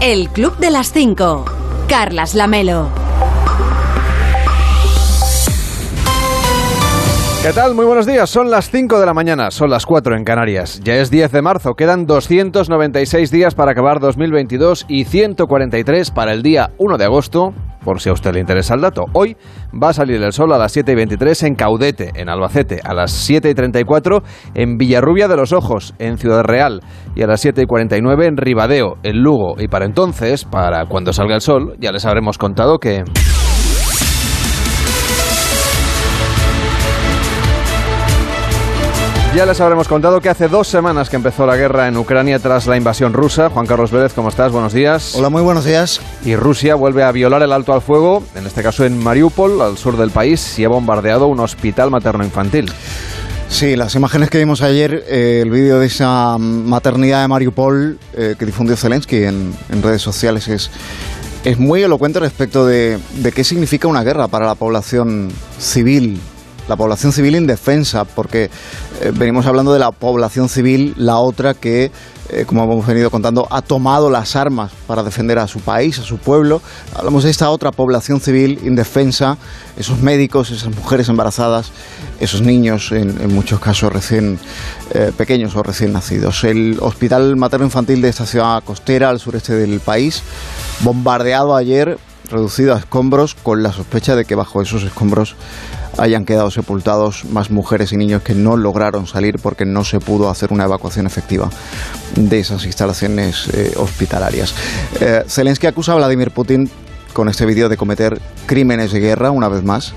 El Club de las 5. Carlas Lamelo. ¿Qué tal? Muy buenos días. Son las 5 de la mañana, son las 4 en Canarias. Ya es 10 de marzo, quedan 296 días para acabar 2022 y 143 para el día 1 de agosto, por si a usted le interesa el dato. Hoy va a salir el sol a las 7 y 23 en Caudete, en Albacete, a las 7 y 34 en Villarrubia de los Ojos, en Ciudad Real, y a las 7 y 49 en Ribadeo, en Lugo. Y para entonces, para cuando salga el sol, ya les habremos contado que... Ya les habremos contado que hace dos semanas que empezó la guerra en Ucrania tras la invasión rusa. Juan Carlos Vélez, ¿cómo estás? Buenos días. Hola, muy buenos días. Y Rusia vuelve a violar el alto al fuego, en este caso en Mariupol, al sur del país, y ha bombardeado un hospital materno-infantil. Sí, las imágenes que vimos ayer, eh, el vídeo de esa maternidad de Mariupol eh, que difundió Zelensky en, en, redes sociales es, es muy elocuente respecto de, de qué significa una guerra para la población civil la población civil indefensa, porque eh, venimos hablando de la población civil, la otra que, eh, como hemos venido contando, ha tomado las armas para defender a su país, a su pueblo. Hablamos de esta otra población civil indefensa, esos médicos, esas mujeres embarazadas, esos niños, en, muchos casos recién eh, pequeños o recién nacidos. El hospital materno-infantil de esta ciudad costera, al sureste del país, bombardeado ayer reducido a escombros con la sospecha de que bajo esos escombros hayan quedado sepultados más mujeres y niños que no lograron salir porque no se pudo hacer una evacuación efectiva de esas instalaciones eh, hospitalarias. Eh, Zelensky acusa a Vladimir Putin con este vídeo de cometer crímenes de guerra una vez más.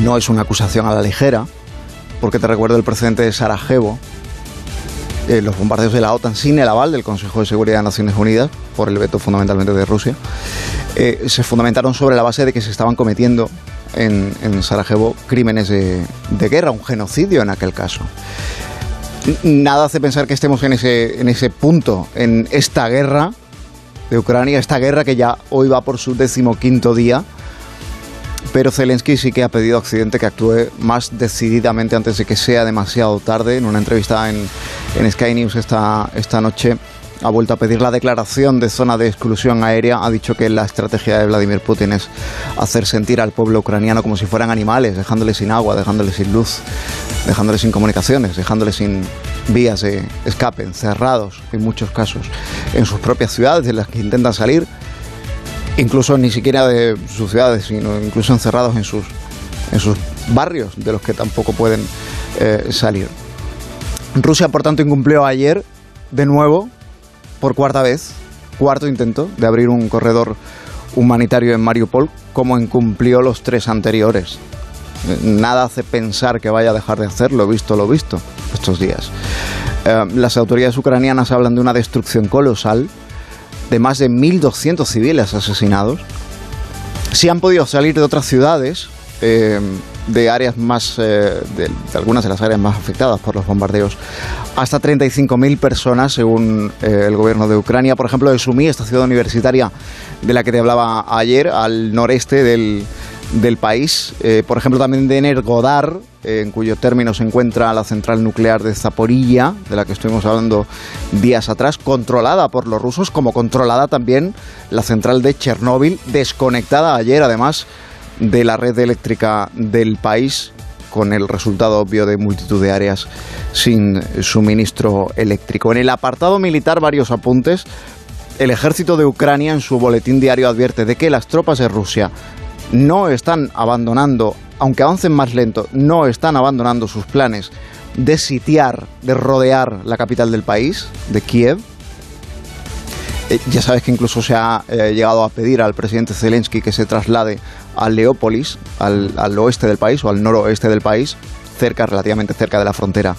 No es una acusación a la ligera, porque te recuerdo el precedente de Sarajevo, eh, los bombardeos de la OTAN sin el aval del Consejo de Seguridad de Naciones Unidas, por el veto fundamentalmente de Rusia, se fundamentaron sobre la base de que se estaban cometiendo en, Sarajevo crímenes de, guerra, un genocidio en aquel caso. Nada hace pensar que estemos en ese, en ese punto, en esta guerra de Ucrania, esta guerra que ya hoy va por su decimoquinto día, pero Zelensky sí que ha pedido a Occidente que actúe más decididamente antes de que sea demasiado tarde. En una entrevista en, en Sky News esta, esta noche, ha vuelto a pedir la declaración de zona de exclusión aérea. Ha dicho que la estrategia de Vladimir Putin es hacer sentir al pueblo ucraniano como si fueran animales, dejándoles sin agua, dejándoles sin luz, dejándoles sin comunicaciones, dejándoles sin vías de escape, encerrados en muchos casos en sus propias ciudades de las que intentan salir, incluso ni siquiera de sus ciudades, sino incluso encerrados en sus, en sus barrios de los que tampoco pueden eh, salir. Rusia, por tanto, incumplió ayer de nuevo por cuarta vez, cuarto intento de abrir un corredor humanitario en Mariupol, como incumplió los tres anteriores. Nada hace pensar que vaya a dejar de hacerlo, visto lo visto estos días. Eh, las autoridades ucranianas hablan de una destrucción colosal, de más de 1.200 civiles asesinados. Si han podido salir de otras ciudades, eh, de áreas más, eh, de, algunas de las áreas más afectadas por los bombardeos, hasta 35.000 personas, según eh, el gobierno de Ucrania. Por ejemplo, de Sumi, esta ciudad universitaria de la que te hablaba ayer, al noreste del, del país. Eh, por ejemplo, también de Energodar, en cuyo término se encuentra la central nuclear de Zaporilla, de la que estuvimos hablando días atrás, controlada por los rusos, como controlada también la central de Chernóbil, desconectada ayer además de la red eléctrica del país con el resultado obvio de multitud de áreas sin suministro eléctrico. En el apartado militar varios apuntes. El ejército de Ucrania en su boletín diario advierte de que las tropas de Rusia no están abandonando, aunque avancen más lento, no están abandonando sus planes de sitiar, de rodear la capital del país, de Kiev, eh, ya sabes que incluso se ha eh, llegado a pedir al presidente Zelensky que se traslade a Leópolis, al, al oeste del país o al noroeste del país, cerca, relativamente cerca de la frontera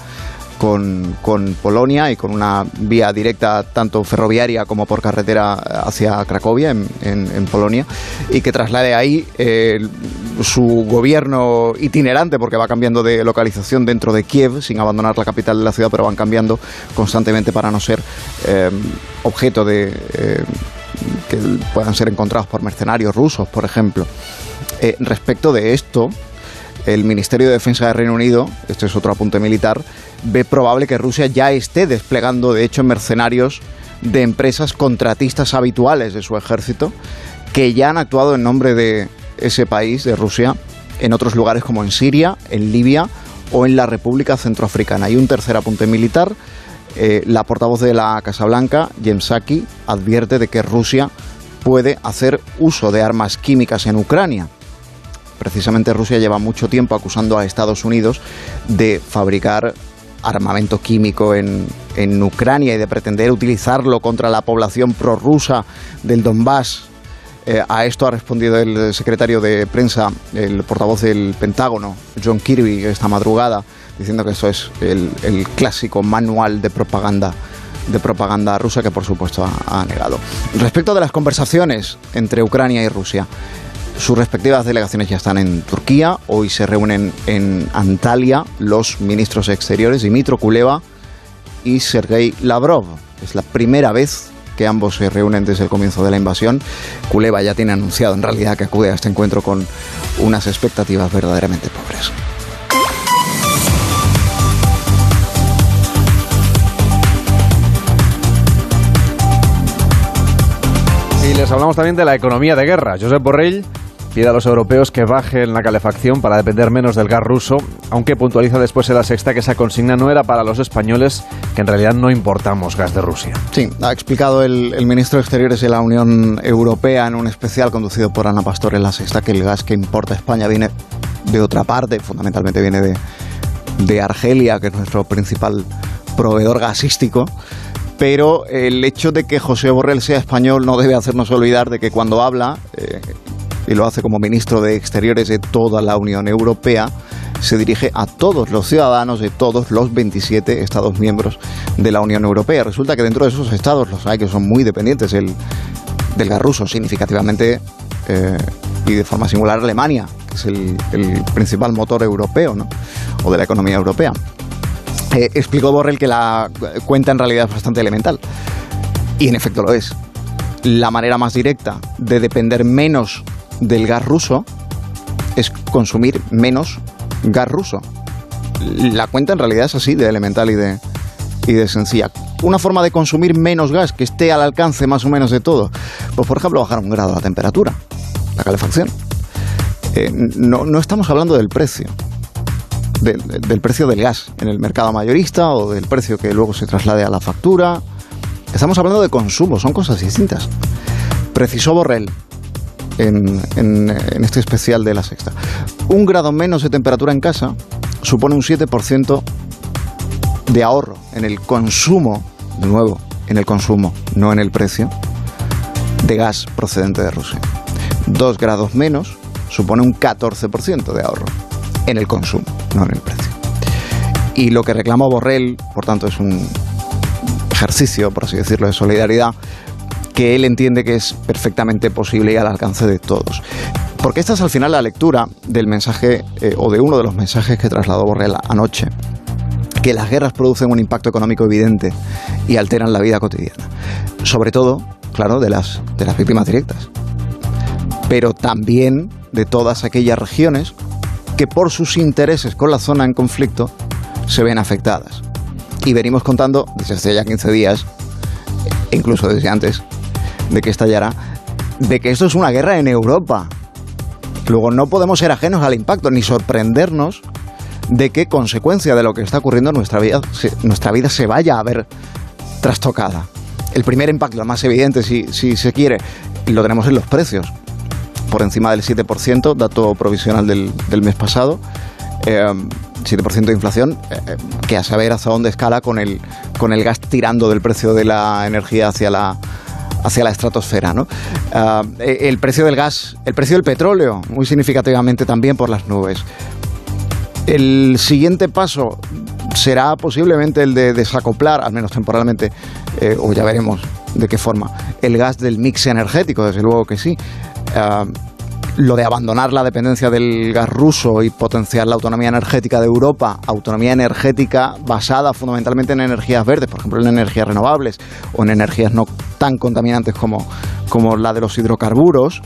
con, con, Polonia y con una vía directa tanto ferroviaria como por carretera hacia Cracovia, en, en, Polonia, y que traslade ahí eh, su gobierno itinerante, porque va cambiando de localización dentro de Kiev, sin abandonar la capital de la ciudad, pero van cambiando constantemente para no ser eh, objeto de... Eh, que puedan ser encontrados por mercenarios rusos, por ejemplo. respecto de esto, el Ministerio de Defensa de Reino Unido, este es otro apunte militar, ve probable que Rusia ya esté desplegando, de hecho, mercenarios de empresas contratistas habituales de su ejército que ya han actuado en nombre de ese país, de Rusia, en otros lugares como en Siria, en Libia o en la República Centroafricana. Y un tercer apunte militar. Eh, la portavoz de la Casa Blanca, Jen Psaki, advierte de que Rusia puede hacer uso de armas químicas en Ucrania. Precisamente Rusia lleva mucho tiempo acusando a Estados Unidos de fabricar armamento químico en, en Ucrania y de pretender utilizarlo contra la población prorrusa del Donbass eh, a esto ha respondido el secretario de prensa, el portavoz del Pentágono, John Kirby, esta madrugada, diciendo que esto es el, clásico manual de propaganda de propaganda rusa que por supuesto ha, negado. Respecto de las conversaciones entre Ucrania y Rusia, sus respectivas delegaciones ya están en Turquía. Hoy se reúnen en Antalya los ministros exteriores Dimitro Kuleva y Sergei Lavrov. Es la primera vez que ambos se reúnen desde el comienzo de la invasión. Kuleva ya tiene anunciado en realidad que acude a este encuentro con unas expectativas verdaderamente pobres. Les hablamos también de la economía de guerra. Josep Borrell pide a los europeos que bajen la calefacción para depender menos del gas ruso, aunque puntualiza después en la sexta que esa consigna no era para los españoles, que en realidad no importamos gas de Rusia. Sí, ha explicado el, ministro de Exteriores de la Unión Europea en un especial conducido por Ana Pastor en la sexta que el gas que importa España viene de otra parte, fundamentalmente viene de, de Argelia, que es nuestro principal proveedor gasístico pero el hecho de que José Borrell sea español no debe hacernos olvidar de que cuando habla, eh, y lo hace como ministro de Exteriores de toda la Unión Europea, se dirige a todos los ciudadanos de todos los 27 Estados miembros de la Unión Europea. Resulta que dentro de esos estados los hay que son muy dependientes del, gas ruso, significativamente eh, y de forma singular Alemania, que es el, principal motor europeo ¿no? o de la economía europea. Eh, explicó Borrell que la cuenta en realidad es bastante elemental. Y en efecto lo es. La manera más directa de depender menos del gas ruso es consumir menos gas ruso. La cuenta en realidad es así de elemental y de, y de sencilla. Una forma de consumir menos gas que esté al alcance más o menos de todo. Pues por ejemplo bajar un grado la temperatura, la calefacción. Eh, no, estamos hablando del precio, del, precio del gas en el mercado mayorista o del precio que luego se traslade a la factura. Estamos hablando de consumo, son cosas distintas. Precisó Borrell en, este especial de la sexta. Un grado menos de temperatura en casa supone un 7% de ahorro en el consumo, de nuevo, en el consumo, no en el precio, de gas procedente de Rusia. Dos grados menos supone un 14% de ahorro en el consumo, no en el precio. Y lo que reclamó Borrell, por tanto, es un ejercicio, por así decirlo, de solidaridad que él entiende que es perfectamente posible y al alcance de todos. Porque esta es al final la lectura del mensaje eh, o de uno de los mensajes que trasladó Borrell anoche que las guerras producen un impacto económico evidente y alteran la vida cotidiana. Sobre todo, claro, de las, de las víctimas directas. Pero también de todas aquellas regiones que por sus intereses con la zona en conflicto se ven afectadas. Y venimos contando desde hace ya 15 días, e incluso desde antes, de que estallará, de que esto es una guerra en Europa. Luego no podemos ser ajenos al impacto ni sorprendernos de que consecuencia de lo que está ocurriendo en nuestra vida, nuestra vida se vaya a ver trastocada. El primer impacto, el más evidente, si, si se quiere, lo tenemos en los precios. Por encima del 7%, dato provisional del, del mes pasado. 7% eh, de inflación, eh, eh, que a saber hasta dónde escala con el, con el gas tirando del precio de la energía hacia la, hacia la estratosfera. ¿no? El precio del gas, el precio del petróleo, muy significativamente también por las nubes. El siguiente paso será posiblemente el de desacoplar, al menos temporalmente, o ya veremos de qué forma, el gas del mix energético, desde luego que sí. Ah, lo de abandonar la dependencia del gas ruso y potenciar la autonomía energética de Europa, autonomía energética basada fundamentalmente en energías verdes, por ejemplo en energías renovables o en energías no tan contaminantes como, como la de los hidrocarburos,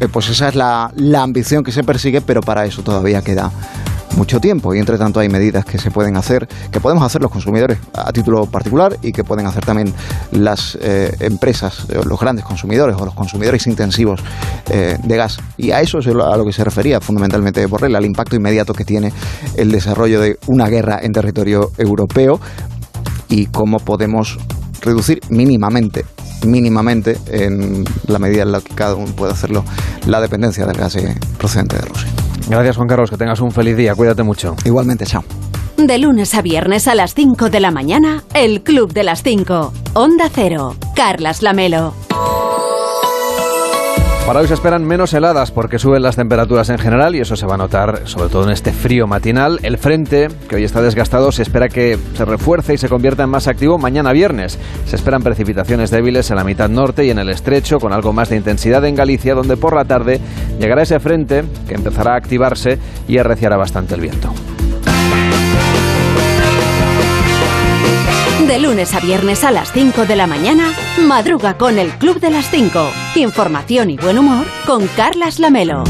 eh, pues esa es la, la ambición que se persigue, pero para eso todavía queda mucho tiempo y entre tanto hay medidas que se pueden hacer, que podemos hacer los consumidores a título particular y que pueden hacer también las eh, empresas, eh, los grandes consumidores o los consumidores intensivos eh, de gas. Y a eso es a lo que se refería fundamentalmente Borrell, al impacto inmediato que tiene el desarrollo de una guerra en territorio europeo y cómo podemos reducir mínimamente mínimamente en la medida en la que cada uno puede hacerlo la dependencia del gas procedente de Rusia. Gracias Juan Carlos, que tengas un feliz día, cuídate mucho. Igualmente, chao. De lunes a viernes a las 5 de la mañana, el Club de las 5. Onda Cero, Carlas Lamelo. Para hoy se esperan menos heladas porque suben las temperaturas en general y eso se va a notar sobre todo en este frío matinal. El frente, que hoy está desgastado, se espera que se refuerce y se convierta en más activo mañana viernes. Se esperan precipitaciones débiles en la mitad norte y en el estrecho, con algo más de intensidad en Galicia, donde por la tarde llegará ese frente que empezará a activarse y arreciará bastante el viento. De lunes a viernes a las 5 de la mañana, madruga con el Club de las 5. Información y buen humor con Carlas Lamelo.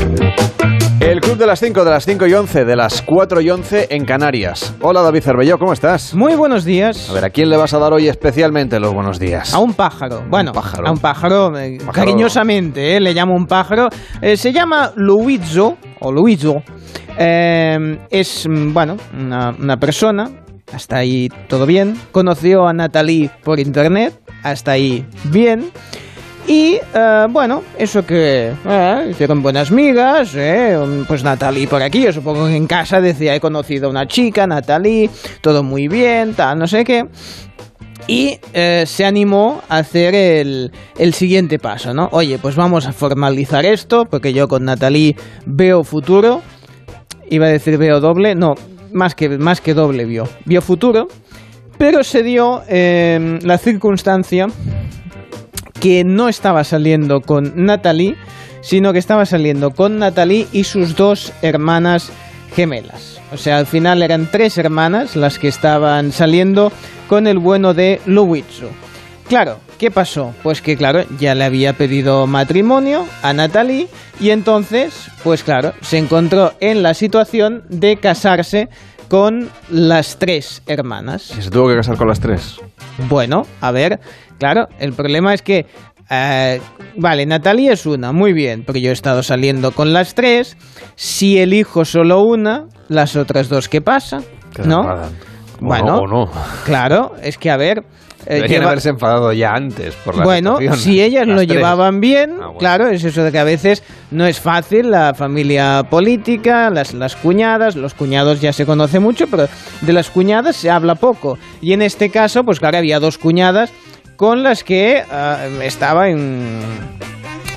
El Club de las 5, de las 5 y 11, de las 4 y 11 en Canarias. Hola David Cervelló, ¿cómo estás? Muy buenos días. A ver, ¿a quién le vas a dar hoy especialmente los buenos días? A un pájaro. Bueno, a un pájaro, eh, cariñosamente, eh, le llamo un pájaro. Eh, se llama Luizo, o Luizo. es, mm, bueno, una persona hasta ahí todo bien. Conoció a Natalie por internet, hasta ahí bien. Y eh, bueno, eso que eh, hicieron buenas migas, eh, pues Natalie por aquí, yo supongo que en casa decía he conocido a una chica, Natalie, todo muy bien, tal, no sé qué. Y se animó a hacer el, el, siguiente paso, ¿no? Oye, pues vamos a formalizar esto, porque yo con Natalie veo futuro. Iba a decir veo doble, no, más que, más que doble vio. Vio futuro, pero se dio em, la circunstancia que no estaba saliendo con Natalie, sino que estaba saliendo con Natalie y sus dos hermanas gemelas. O sea, al final eran tres hermanas las que estaban saliendo con el bueno de Luizzo. Claro, ¿qué pasó? Pues que claro, ya le había pedido matrimonio a Natalie y entonces, pues claro, se encontró en la situación de casarse con las tres hermanas. ¿Y se tuvo que casar con las tres? Bueno, a ver, claro, el problema es que eh, vale, Natalie es una, muy bien, porque yo he estado saliendo con las tres. Si elijo solo una, las otras dos, ¿qué pasa? ¿No? Bueno, no. claro, es que a ver, eh, Deberían haberse enfadado ya antes por la Bueno, si ellas lo llevaban bien, ah, claro, es eso de que a veces no es fácil la familia política, las, las cuñadas, los cuñados ya se conoce mucho, pero de las cuñadas se habla poco. Y en este caso, pues claro, había dos cuñadas con las que ah, estaba en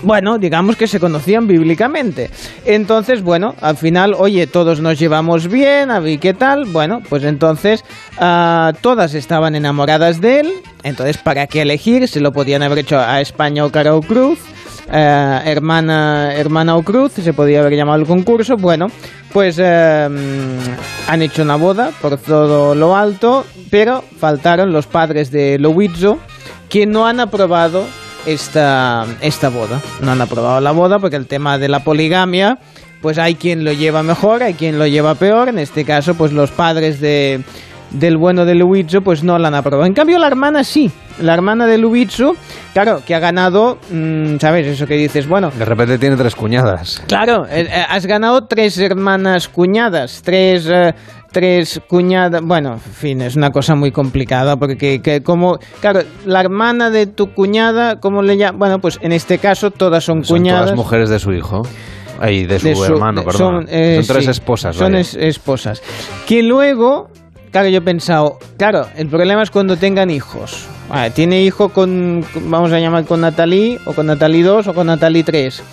bueno, digamos que se conocían bíblicamente. Entonces, bueno, al final, oye, todos nos llevamos bien, a qué tal. Bueno, pues entonces uh, todas estaban enamoradas de él. Entonces, ¿para qué elegir? Se lo podían haber hecho a España o Cara o Cruz. Uh, hermana, hermana o Cruz, se podía haber llamado el concurso. Bueno, pues uh, han hecho una boda por todo lo alto, pero faltaron los padres de Loizzo que no han aprobado esta, esta boda. No han aprobado la boda porque el tema de la poligamia, pues hay quien lo lleva mejor, hay quien lo lleva peor. En este caso, pues los padres de, del bueno de Luizzo, pues no la han aprobado. En cambio, la hermana sí. La hermana de Luizzo, claro, que ha ganado, mm, ¿sabes? Eso que dices, bueno. De repente tiene tres cuñadas. Claro, eh, eh, has ganado tres hermanas cuñadas, tres. Eh, tres cuñadas. Bueno, en fin, es una cosa muy complicada porque, que, como. Claro, la hermana de tu cuñada, ¿cómo le llaman? Bueno, pues en este caso todas son, son cuñadas. Todas mujeres de su hijo. Ahí, de su, hermano, perdón. Son, tres esposas. Son esposas. Que luego Claro, yo he pensado, claro, el problema es cuando tengan hijos. tiene hijo con, vamos a llamar con Natalie, o con Natalie 2 o con Natalie 3.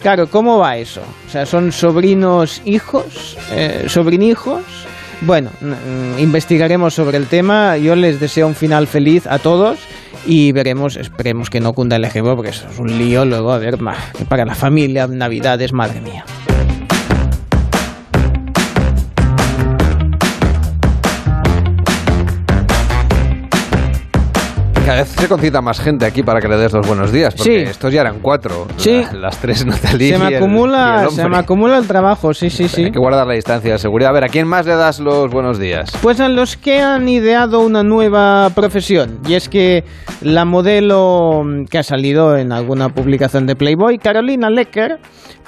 Claro, ¿cómo va eso? O sea, ¿son sobrinos hijos? Eh, ¿Sobrinhijos? Bueno, mm, investigaremos sobre el tema. Yo les deseo un final feliz a todos y veremos, esperemos que no cunda el ejemplo, porque eso es un lío luego, a ver, para la familia, Navidades, madre mía. Cada vez se concita más gente aquí para que le des los buenos días, porque estos ya eran cuatro. Sí. las tres Natalie se me acumula, Se me acumula el trabajo, sí, sí, sí. Hay que guardar la distancia de seguridad. A ver, ¿a quién más le das los buenos días? Pues a los que han ideado una nueva profesión. Y es que la modelo que ha salido en alguna publicación de Playboy, Carolina Lecker,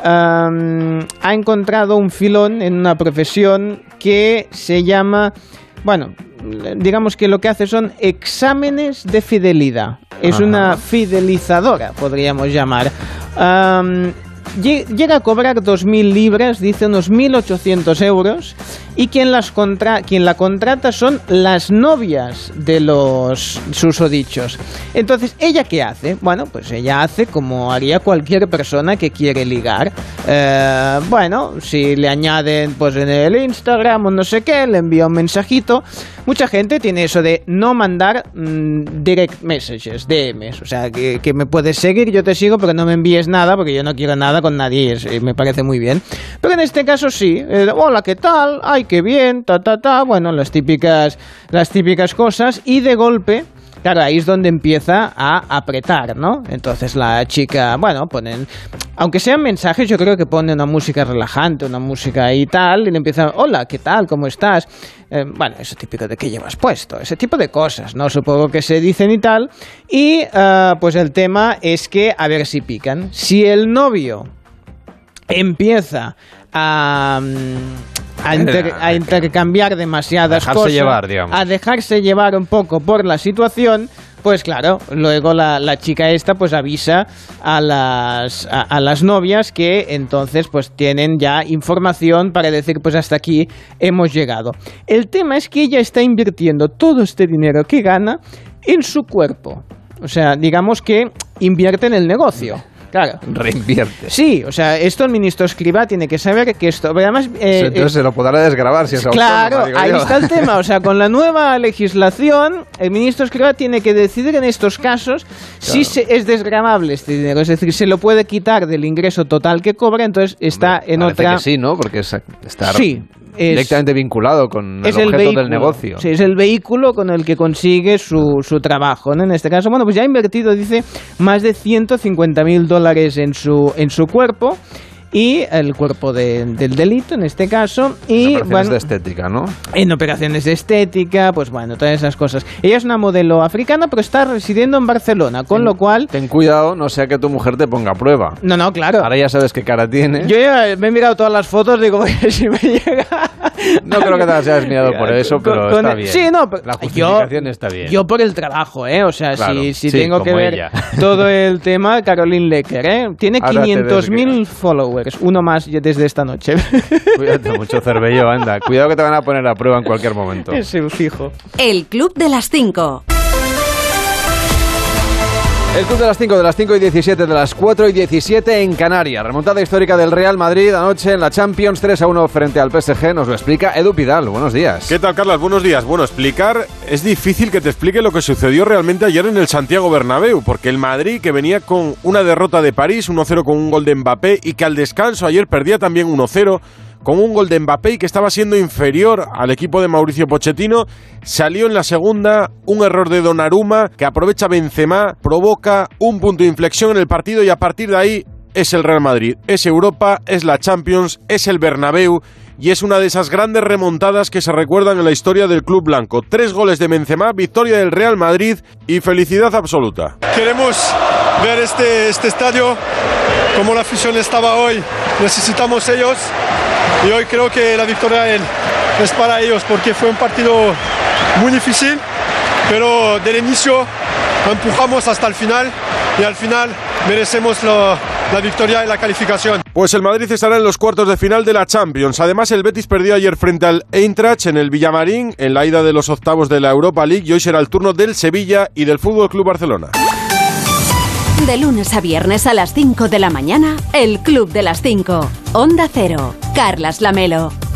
ha encontrado un filón en una profesión que se llama bueno, digamos que lo que hace son exámenes de fidelidad. Es una fidelizadora, podríamos llamar. llega a cobrar 2.000 libras, dice unos 1.800 euros, y quien, las contra quien la contrata son las novias de los susodichos. Entonces, ¿ella qué hace? Bueno, pues ella hace como haría cualquier persona que quiere ligar. Eh, bueno, si le añaden pues en el Instagram o no sé qué, le envía un mensajito. Mucha gente tiene eso de no mandar mm, direct messages, DMs. O sea, que, me puedes seguir, yo te sigo, pero no me envíes nada porque yo no quiero nada con nadie. y me parece muy bien. Pero en este caso sí. Eh, Hola, ¿qué tal? Qué bien, ta, ta, ta, bueno, las típicas, las típicas cosas, y de golpe, Claro, ahí es donde empieza a apretar, ¿no? Entonces la chica, bueno, ponen, aunque sean mensajes, yo creo que pone una música relajante, una música y tal, y le empieza, hola, ¿qué tal? ¿Cómo estás? Eh, bueno, eso típico de qué llevas puesto, ese tipo de cosas, ¿no? Supongo que se dicen y tal. Y eh, pues el tema es que, a ver si pican. Si el novio empieza a... Mm, a, intercambiar demasiadas cosas, a dejarse llevar un poco por la situación, pues claro, luego la, chica esta pues avisa a las, a, las novias que entonces pues tienen ya información para decir pues hasta aquí hemos llegado. El tema es que ella está invirtiendo todo este dinero que gana en su cuerpo. O sea, digamos que invierte en el negocio. Claro. Reinvierte. Sí, o sea, esto el ministro Escriba tiene que saber que esto. Además, eh, Entonces eh, se lo podrá desgrabar si es Claro, ahí está el tema. O sea, con la nueva legislación, el ministro Escriba tiene que decidir en estos casos si es desgramable este dinero. Es decir, se lo puede quitar del ingreso total que cobra, entonces está en otra. Que sí, ¿no? Porque está sí, directamente vinculado con el objeto del negocio. Sí, es el vehículo con el que consigue su, su trabajo. En este caso, bueno, pues ya ha invertido, dice, más de 150 mil dólares en su, en su cuerpo y el cuerpo del delito en este caso y en operaciones de estética no en operaciones de estética pues bueno todas esas cosas. Ella es una modelo africana pero está residiendo en Barcelona con lo cual ten cuidado no sea que tu mujer te ponga a prueba. No no claro. Ahora ya sabes qué cara tiene. Yo ya me he mirado todas las fotos digo si me llega no creo que te hayas mirado por eso pero está bien sí no la justificación está bien yo por el trabajo eh o sea si, si tengo que ver todo el tema Caroline Lecker eh tiene 500.000 followers uno más desde esta noche. Cuídate mucho, Cervello, anda. Cuidado que te van a poner a prueba en cualquier momento. Sí, fijo. El Club de las 5. El club de las 5, de las 5 y 17, de las 4 y 17 en Canarias. Remontada histórica del Real Madrid anoche en la Champions 3 a 1 frente al PSG. Nos lo explica Edu Pidal. Buenos días. ¿Qué tal, Carlos? Buenos días. Bueno, explicar es difícil que te explique lo que sucedió realmente ayer en el Santiago Bernabéu, porque el Madrid, que venía con una derrota de París, 1-0 con un gol de Mbappé, y que al descanso ayer perdía también 1-0 con un gol de Mbappé y que estaba siendo inferior al equipo de Mauricio Pochettino, salió en la segunda un error de Donnarumma que aprovecha Benzema, provoca un punto de inflexión en el partido y a partir de ahí es el Real Madrid, es Europa, es la Champions, es el Bernabéu y es una de esas grandes remontadas que se recuerdan en la historia del club blanco. Tres goles de Benzema, victoria del Real Madrid y felicidad absoluta. Queremos ver este, este estadio como la afición estaba hoy. Necesitamos ellos y hoy creo que la victoria es para ellos porque fue un partido muy difícil, pero del inicio empujamos hasta el final y al final merecemos la, victoria y la calificación. Pues el Madrid estará en los cuartos de final de la Champions. Además, el Betis perdió ayer frente al Eintracht en el Villamarín en la ida de los octavos de la Europa League y hoy será el turno del Sevilla y del Fútbol Club Barcelona. De lunes a viernes a las 5 de la mañana, el Club de las 5. Onda Cero. Carlas Lamelo.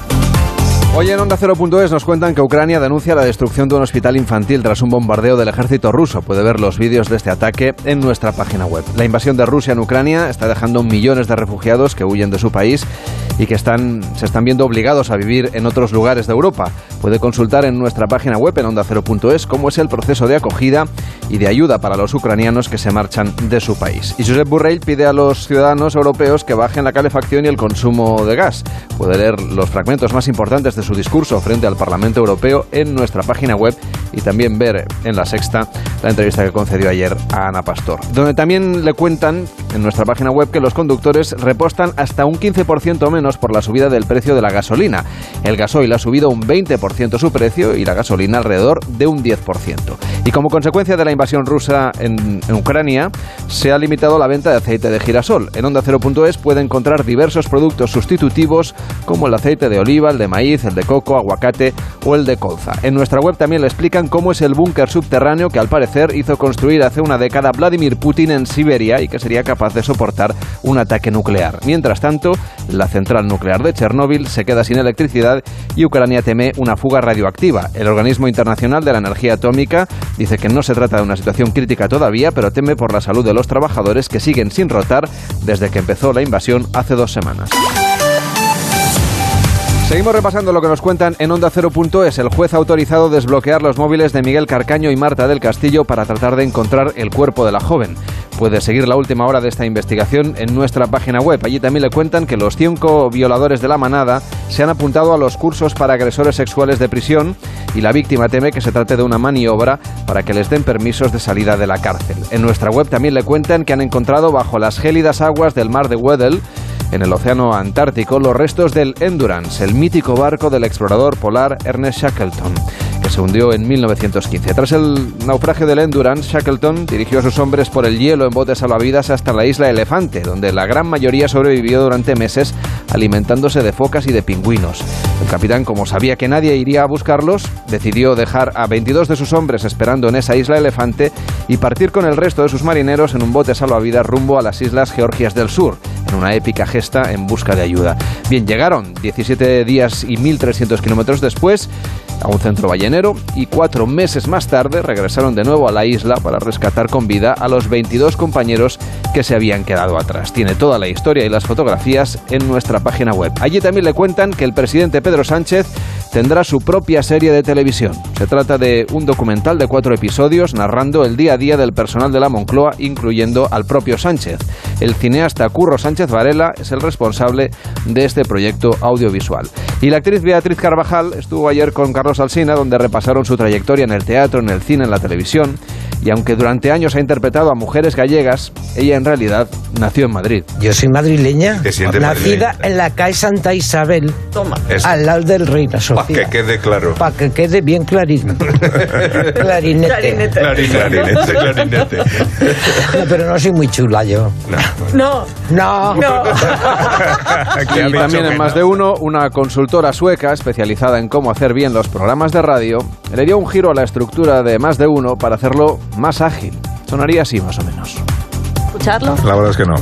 Hoy en Onda 0.es nos cuentan que Ucrania denuncia la destrucción de un hospital infantil tras un bombardeo del ejército ruso. Puede ver los vídeos de este ataque en nuestra página web. La invasión de Rusia en Ucrania está dejando millones de refugiados que huyen de su país y que están, se están viendo obligados a vivir en otros lugares de Europa. Puede consultar en nuestra página web en onda0.es cómo es el proceso de acogida y de ayuda para los ucranianos que se marchan de su país. Y Josep Burrell pide a los ciudadanos europeos que bajen la calefacción y el consumo de gas. Puede leer los fragmentos más importantes de su discurso frente al Parlamento Europeo en nuestra página web y también ver en la sexta la entrevista que concedió ayer a Ana Pastor, donde también le cuentan en nuestra página web que los conductores repostan hasta un 15% menos por la subida del precio de la gasolina. El gasoil ha subido un 20% su precio y la gasolina alrededor de un 10%. Y como consecuencia de la invasión rusa en, en Ucrania, se ha limitado la venta de aceite de girasol. En Onda 0.es puede encontrar diversos productos sustitutivos como el aceite de oliva, el de maíz, el de coco, aguacate o el de colza. En nuestra web también le explican cómo es el búnker subterráneo que al parecer hizo construir hace una década Vladimir Putin en Siberia y que sería capaz de soportar un ataque nuclear. Mientras tanto, la central nuclear de Chernóbil se queda sin electricidad y Ucrania teme una fuga radioactiva. El Organismo Internacional de la Energía Atómica dice que no se trata de una situación crítica todavía, pero teme por la salud de los trabajadores que siguen sin rotar desde que empezó la invasión hace dos semanas. Seguimos repasando lo que nos cuentan en Onda 0.es. El juez ha autorizado desbloquear los móviles de Miguel Carcaño y Marta del Castillo para tratar de encontrar el cuerpo de la joven. Puede seguir la última hora de esta investigación en nuestra página web. Allí también le cuentan que los cinco violadores de la manada se han apuntado a los cursos para agresores sexuales de prisión y la víctima teme que se trate de una maniobra para que les den permisos de salida de la cárcel. En nuestra web también le cuentan que han encontrado bajo las gélidas aguas del mar de Weddell en el Océano Antártico los restos del Endurance, el mítico barco del explorador polar Ernest Shackleton, se hundió en 1915. Tras el naufragio del Endurance, Shackleton dirigió a sus hombres por el hielo en botes salvavidas hasta la isla Elefante, donde la gran mayoría sobrevivió durante meses alimentándose de focas y de pingüinos. El capitán, como sabía que nadie iría a buscarlos, decidió dejar a 22 de sus hombres esperando en esa isla Elefante y partir con el resto de sus marineros en un bote salvavidas rumbo a las islas Georgias del Sur, en una épica gesta en busca de ayuda. Bien, llegaron 17 días y 1.300 kilómetros después a un centro ballenero y cuatro meses más tarde regresaron de nuevo a la isla para rescatar con vida a los 22 compañeros que se habían quedado atrás. Tiene toda la historia y las fotografías en nuestra página web. Allí también le cuentan que el presidente Pedro Sánchez tendrá su propia serie de televisión. Se trata de un documental de cuatro episodios narrando el día a día del personal de la Moncloa, incluyendo al propio Sánchez. El cineasta Curro Sánchez Varela es el responsable de este proyecto audiovisual. Y la actriz Beatriz Carvajal estuvo ayer con Carlos Alsina, donde repasaron su trayectoria en el teatro, en el cine, en la televisión. Y aunque durante años ha interpretado a mujeres gallegas, ella en realidad nació en Madrid. Yo soy madrileña, nacida en la calle Santa Isabel, Toma. al lado del Reina Sofía. Para que quede claro. Para que quede bien clarito. clarinete. Clarinete. Clarinete, clarinete. No, pero no soy muy chula yo. No. No. No. y también en más de uno, una consultora sueca especializada en cómo hacer bien los programas de radio le dio un giro a la estructura de más de uno para hacerlo más ágil. Sonaría así más o menos. ¿Escucharlo? La verdad es que no.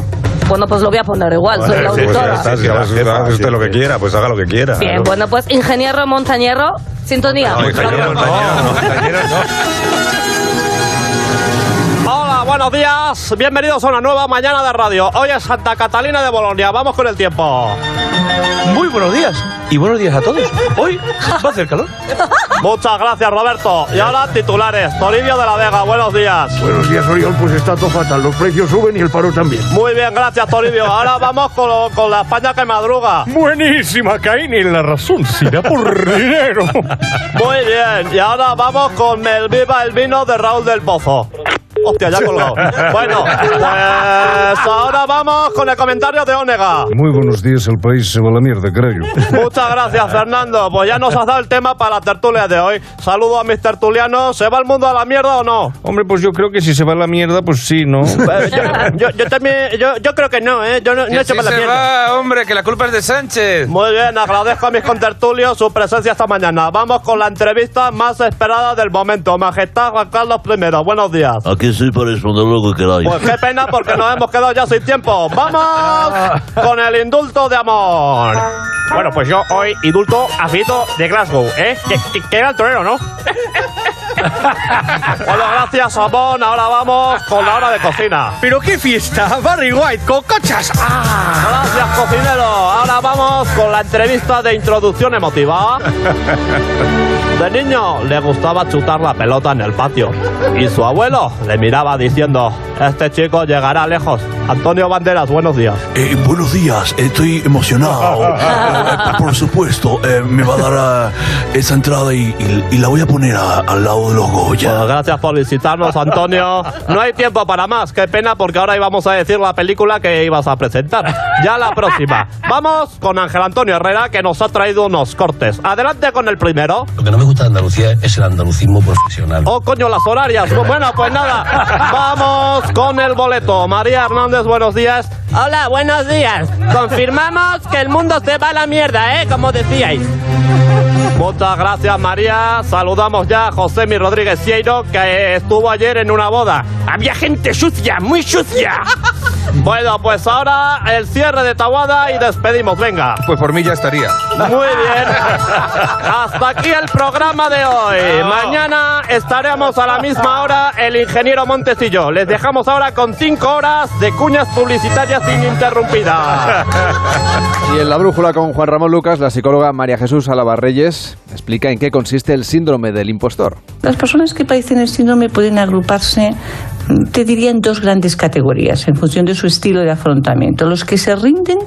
Bueno, pues lo voy a poner igual, soy la Pues ya auditora. está, si hace usted lo que quiera, pues haga lo que quiera. Bien, bueno, pues ingeniero montañero, sintonía. No, ingeniero montañero, no, montañero Hola, buenos días. Bienvenidos a una nueva mañana de radio. Hoy es Santa Catalina de Bolonia. Vamos con el tiempo. Muy buenos días. Y buenos días a todos. Hoy va a hacer calor. Muchas gracias, Roberto. Y ahora titulares. Toribio de la Vega, buenos días. Buenos días, Oriol. Pues está todo fatal. Los precios suben y el paro también. Muy bien, gracias, Toribio. Ahora vamos con, lo- con la España que madruga. Buenísima, Caín. Y la razón será por dinero. Muy bien. Y ahora vamos con el Viva el Vino de Raúl del Pozo. Hostia, ya he colgado. Bueno, pues ahora vamos con el comentario de Ónega. Muy buenos días. El país se va a la mierda, creo. Muchas gracias, Fernando. Pues ya nos has dado el tema para la tertulia de hoy. Saludo a mis tertulianos. ¿Se va el mundo a la mierda o no? Hombre, pues yo creo que si se va a la mierda, pues sí, ¿no? Eh, yo, yo- yo también, yo, yo creo que no, ¿eh? Yo no, no he hecho para la mierda. hombre, que la culpa es de Sánchez. Muy bien, agradezco a mis contertulios su presencia esta mañana. Vamos con la entrevista más esperada del momento. Majestad Juan Carlos I, buenos días. Aquí estoy para responder lo que queráis. Pues qué pena porque nos hemos quedado ya sin tiempo. ¡Vamos con el indulto de amor! Bueno, pues yo hoy indulto a Fito de Glasgow, ¿eh? Que, que- que era el torero, ¿no? bueno, gracias, Amón. Ahora vamos con la hora de cocina. ¿Pero qué fiesta? Barry White, con cochas. ¡Ah! Gracias, cocinero. Ahora vamos con la entrevista de introducción emotiva. De niño le gustaba chutar la pelota en el patio y su abuelo le miraba diciendo, este chico llegará lejos. Antonio Banderas, buenos días. Eh, buenos días, estoy emocionado. Eh, por supuesto, eh, me va a dar eh, esa entrada y, y- y la voy a poner a- al lado de los Goya. Bueno, gracias por visitarnos, Antonio. No hay tiempo para más. Qué pena porque ahora íbamos a decir la película que ibas a presentar. Ya la próxima. Vamos con Ángel Antonio Herrera que nos ha traído unos cortes. Adelante con el primero. Lo que no me gusta de Andalucía es el andalucismo profesional. Oh, coño, las horarias. Bueno, pues nada. Vamos con el boleto. María Hernández, buenos días. Hola, buenos días. Confirmamos que el mundo se va a la mierda, ¿eh? Como decíais. Muchas gracias, María. Saludamos ya a José Mi Rodríguez Sieiro, que estuvo ayer en una boda. Había gente sucia, muy sucia. Bueno, pues ahora el cierre de Tawada y despedimos. Venga. Pues por mí ya estaría. Muy bien. Hasta aquí el programa de hoy. Mañana estaremos a la misma hora el ingeniero Montecillo. Les dejamos ahora con cinco horas de cuñas publicitarias ininterrumpidas. Y en la brújula con Juan Ramón Lucas, la psicóloga María Jesús Alabarreyes explica en qué consiste el síndrome del impostor. Las personas que padecen el síndrome pueden agruparse, te diría, en dos grandes categorías, en función de su estilo de afrontamiento. Los que se rinden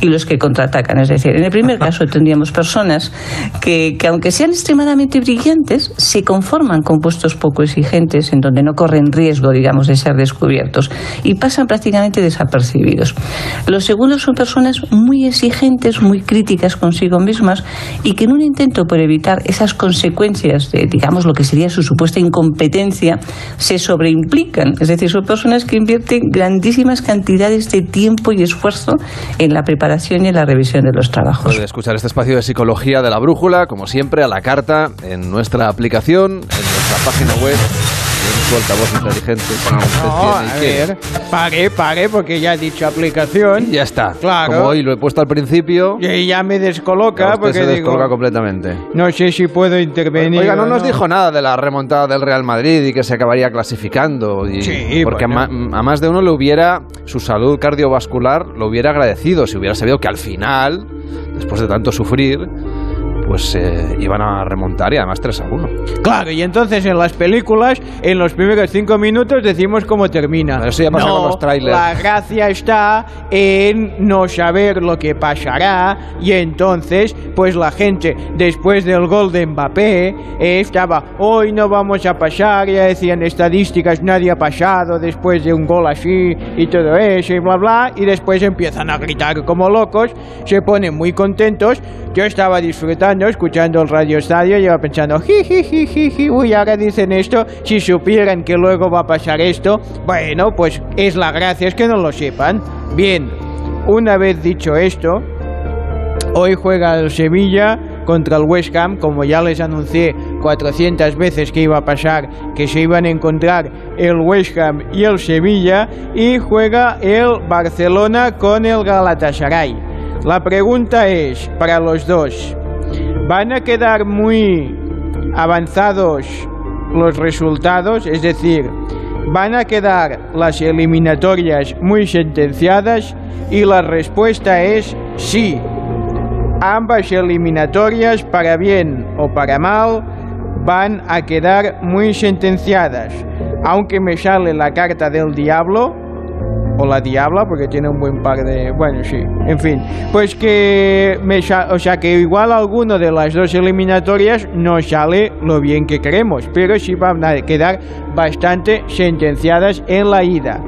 y los que contraatacan. Es decir, en el primer caso tendríamos personas que, que aunque sean extremadamente brillantes, se conforman con puestos poco exigentes en donde no corren riesgo, digamos, de ser descubiertos y pasan prácticamente desapercibidos. Los segundos son personas muy exigentes, muy críticas consigo mismas y que en un intento por evitar esas consecuencias de, digamos, lo que sería su supuesta incompetencia, se sobreimplican. Es decir, son personas que invierten grandísimas cantidades de tiempo y esfuerzo en la preparación y en la revisión de los trabajos. Puede escuchar este espacio de psicología de la brújula, como siempre, a la carta, en nuestra aplicación, en nuestra página web, y en su altavoz inteligente. No, a y que- ver, pague, pague, porque ya he dicho aplicación. Ya está. Claro. Como hoy lo he puesto al principio, Y ya me descoloca, usted porque se digo, descolga completamente. no sé si puedo intervenir. Oiga, no o nos dijo nada de la remontada del Real Madrid y que se acabaría clasificando. Y, Sí, porque bueno. a, a más de uno le hubiera, su salud cardiovascular lo hubiera agradecido si hubiera sabido que al final, después de tanto sufrir, pues eh, iban a remontar y además 3 a 1. Claro, y entonces en las películas, en los primeros cinco minutos decimos cómo termina. Eso ya pasa no, con los trailers. La gracia está en no saber lo que pasará y entonces, pues la gente después del gol de Mbappé eh, estaba, hoy no vamos a pasar, ya decían estadísticas, nadie ha pasado después de un gol así y todo eso y bla bla, y después empiezan a gritar como locos, se ponen muy contentos. Yo estaba disfrutando, escuchando el radio estadio, iba pensando, jiji, uy, ahora dicen esto, si supieran que luego va a pasar esto, bueno, pues es la gracia, es que no lo sepan. Bien, una vez dicho esto, hoy juega el Sevilla contra el West Ham, como ya les anuncié 400 veces que iba a pasar, que se iban a encontrar el West Ham y el Sevilla, y juega el Barcelona con el Galatasaray. La pregunta es, para los dos, ¿van a quedar muy avanzados los resultados? Es decir, ¿van a quedar las eliminatorias muy sentenciadas? Y la respuesta es sí. Ambas eliminatorias, para bien o para mal, van a quedar muy sentenciadas. Aunque me sale la carta del diablo, o la diabla, porque tiene un buen par de... Bueno, sí, en fin. Pues que me o sea que igual alguno de las dos eliminatorias no sale lo bien que queremos, pero sí van a quedar bastante sentenciadas en la ida.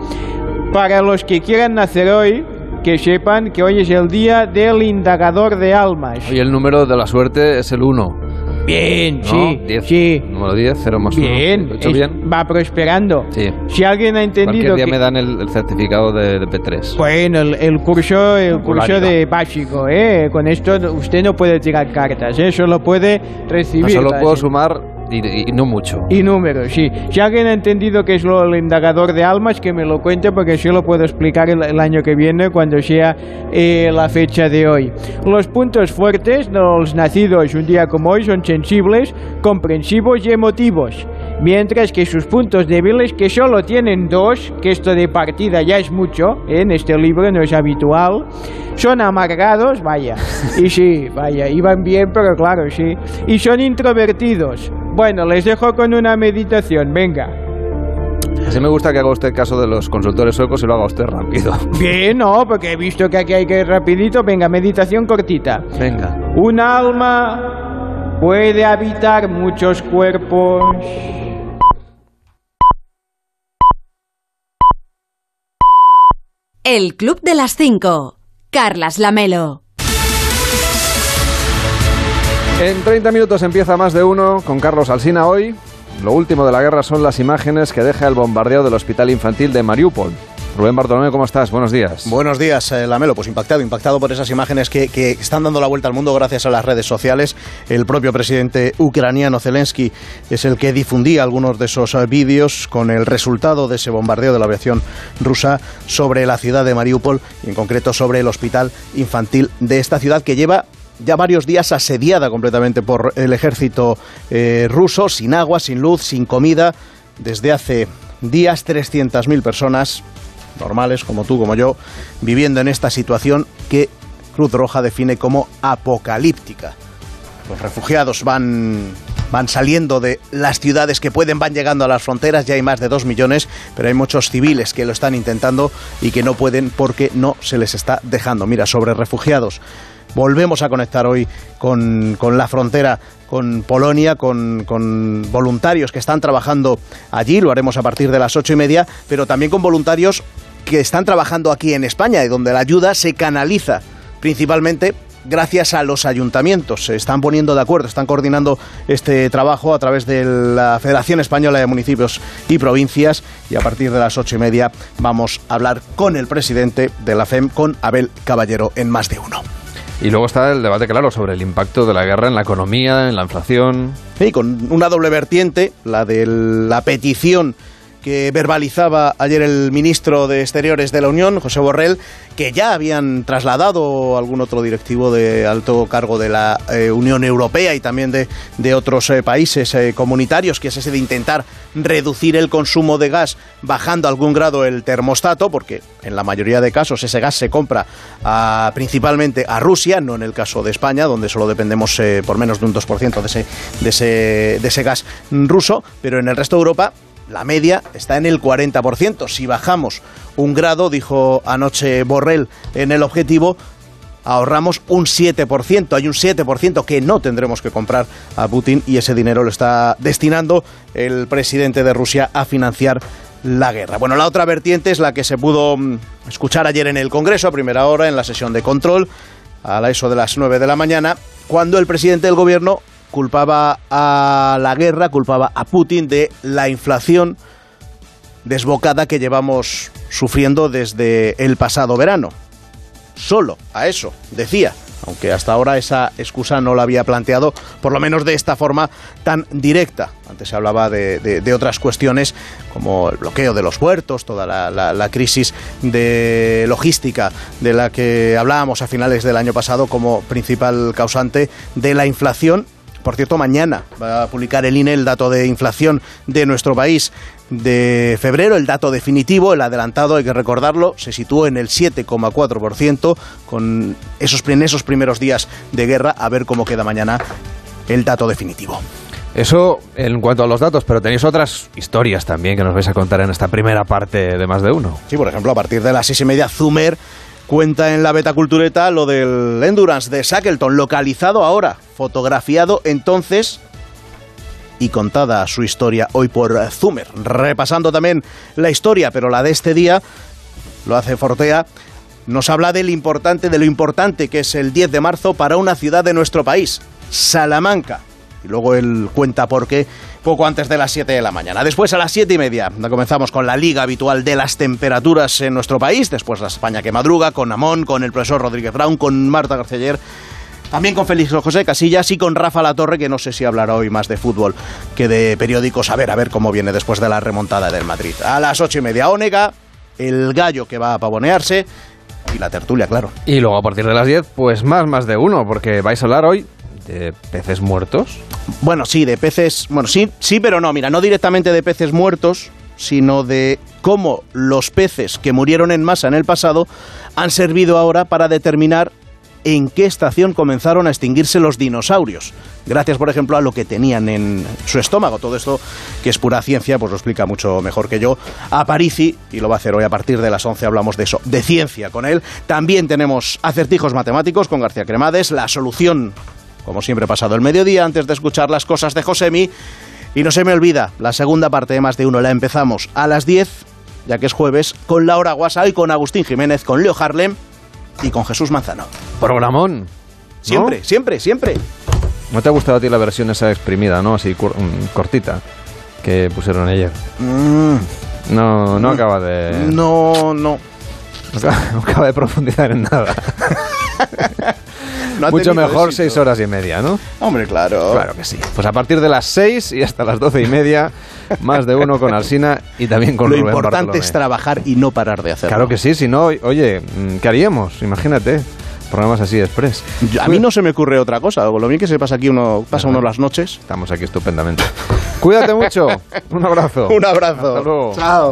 Para los que quieran nacer hoy, que sepan que hoy es el día del indagador de almas. Hoy el número de la suerte es el 1. Bien, ¿no? sí, 10. sí. Número 10, 0 más 1. Bien, ¿Lo he hecho es- bien? va prosperando. Sí. Si alguien ha entendido Cualquier día que... me dan el, el certificado de, de P3. Bueno, el, el curso, el curso de básico, ¿eh? Con esto usted no puede tirar cartas, ¿eh? Solo puede recibir. No solo puedo sumar y, no mucho. Y números, sí. Si alguien ha entendido qué es lo del indagador de almas, que me lo cuente porque yo lo puedo explicar el, el año que viene cuando sea eh, la fecha de hoy. Los puntos fuertes los nacidos un día como hoy son sensibles, comprensivos y emotivos. Mientras que sus puntos débiles, que solo tienen dos, que esto de partida ya es mucho, ¿eh? en este libro no es habitual, son amargados, vaya, y sí, vaya, iban bien, pero claro, sí, y son introvertidos. Bueno, les dejo con una meditación, venga. Así me gusta que haga usted caso de los consultores suecos y lo haga usted rápido. Bien, no, porque he visto que aquí hay que ir rapidito. Venga, meditación cortita. Venga. Un alma puede habitar muchos cuerpos. El Club de las Cinco. Carlas Lamelo. En 30 minutos empieza más de uno con Carlos Alsina hoy. Lo último de la guerra son las imágenes que deja el bombardeo del hospital infantil de Mariupol. Rubén Bartolomé, ¿cómo estás? Buenos días. Buenos días, eh, Lamelo. Pues impactado, impactado por esas imágenes que, están dando la vuelta al mundo gracias a las redes sociales. El propio presidente ucraniano Zelensky es el que difundía algunos de esos eh, vídeos con el resultado de ese bombardeo de la aviación rusa sobre la ciudad de Mariupol y en concreto sobre el hospital infantil de esta ciudad que lleva ya varios días asediada completamente por el ejército eh, ruso, sin agua, sin luz, sin comida. Desde hace días 300.000 personas normales, como tú, como yo, viviendo en esta situación que Cruz Roja define como apocalíptica. Los refugiados van, van saliendo de las ciudades que pueden, van llegando a las fronteras, ya hay más de dos millones, pero hay muchos civiles que lo están intentando y que no pueden porque no se les está dejando. Mira, sobre refugiados. Volvemos a conectar hoy con, la frontera con Polonia, con, con, voluntarios que están trabajando allí, lo haremos a partir de las ocho y media, pero también con voluntarios que están trabajando aquí en España y donde la ayuda se canaliza principalmente gracias a los ayuntamientos. Se están poniendo de acuerdo, están coordinando este trabajo a través de la Federación Española de Municipios y Provincias y a partir de las ocho y media vamos a hablar con el presidente de la FEM, con Abel Caballero, en más de uno. Y luego está el debate, claro, sobre el impacto de la guerra en la economía, en la inflación. Sí, con una doble vertiente, la de la petición que verbalizaba ayer el ministro de Exteriores de la Unión, José Borrell, que ya habían trasladado algún otro directivo de alto cargo de la eh, Unión Europea y también de, de otros eh, países eh, comunitarios, que es ese de intentar reducir el consumo de gas bajando algún grado el termostato, porque en la mayoría de casos ese gas se compra principalmente a Rusia, no en el caso de España, donde solo dependemos por menos de un 2% de ese, de, ese, de ese gas ruso, pero en el resto de Europa la media está en el 40%. Si bajamos un grado, dijo anoche Borrell en el objetivo, ahorramos un 7%. Hay un 7% que no tendremos que comprar a Putin y ese dinero lo está destinando el presidente de Rusia a financiar la guerra. Bueno, la otra vertiente es la que se pudo mm, escuchar ayer en el Congreso a primera hora en la sesión de control a la eso de las 9 de la mañana, cuando el presidente del gobierno culpaba a la guerra, culpaba a Putin de la inflación desbocada que llevamos sufriendo desde el pasado verano. Solo a eso, decía, aunque hasta ahora esa excusa no la había planteado, por lo menos de esta forma tan directa. Antes se hablaba de, otras cuestiones como el bloqueo de los puertos, toda la, crisis de logística de la que hablábamos a finales del año pasado como principal causante de la inflación por cierto, mañana va a publicar el INE el dato de inflación de nuestro país de febrero, el dato definitivo, el adelantado, hay que recordarlo, se situó en el 7,4% con esos, en esos primeros días de guerra, a ver cómo queda mañana el dato definitivo. Eso en cuanto a los datos, pero tenéis otras historias también que nos vais a contar en esta primera parte de más de uno. Sí, por ejemplo, a partir de las seis y media, Zumer cuenta en la beta cultureta lo del Endurance de Shackleton, localizado ahora, fotografiado entonces y contada su historia hoy por Zumer. Repasando también la historia, pero la de este día, lo hace Fortea, nos habla del importante, de lo importante que es el 10 de marzo para una ciudad de nuestro país, Salamanca. Y luego él cuenta por qué poco antes de las 7 de la mañana. Después a las 7 y media comenzamos con la liga habitual de las temperaturas en nuestro país. Después la España que madruga con Amón, con el profesor Rodríguez Brown, con Marta Garceller. También con Félix José Casillas y con Rafa La Torre, que no sé si hablará hoy más de fútbol que de periódicos. A ver, a ver cómo viene después de la remontada del Madrid. A las ocho y media, Ónega, el gallo que va a pavonearse y la tertulia, claro. Y luego a partir de las 10, pues más, más de uno, porque vais a hablar hoy ¿De peces muertos? Bueno, sí, de peces. Bueno, sí, sí, pero no. Mira, no directamente de peces muertos, sino de cómo los peces que murieron en masa en el pasado han servido ahora para determinar en qué estación comenzaron a extinguirse los dinosaurios. Gracias, por ejemplo, a lo que tenían en su estómago. Todo esto, que es pura ciencia, pues lo explica mucho mejor que yo a Parisi, y lo va a hacer hoy a partir de las 11. Hablamos de eso, de ciencia con él. También tenemos acertijos matemáticos con García Cremades, la solución, como siempre pasado el mediodía, antes de escuchar las cosas de Josemi. Y no se me olvida, la segunda parte de Más de Uno la empezamos a las 10, ya que es jueves, con Laura Guasa y con Agustín Jiménez, con Leo Harlem y con Jesús Manzano. Programón. Siempre, siempre, siempre. ¿No te ha gustado a ti la versión esa exprimida, no? Así mm, cortita, que pusieron ayer. Mm. No, no acaba de... No, no. No acaba, de profundizar en nada. Mucho mejor seis horas y media, ¿no? Hombre, claro. Claro que sí. Pues a partir de las seis y hasta las doce y media, más de uno con Alsina y también con Lo Rubén importante es trabajar y no parar de hacerlo. Claro que sí, si no, oye, mm, ¿qué haríamos? Imagínate programas así express. A mí no se me ocurre otra cosa. Lo bien que se pasa aquí uno, pasa uno las noches. Estamos aquí estupendamente. Cuídate mucho. Un abrazo. Un abrazo. Hasta luego. Chao.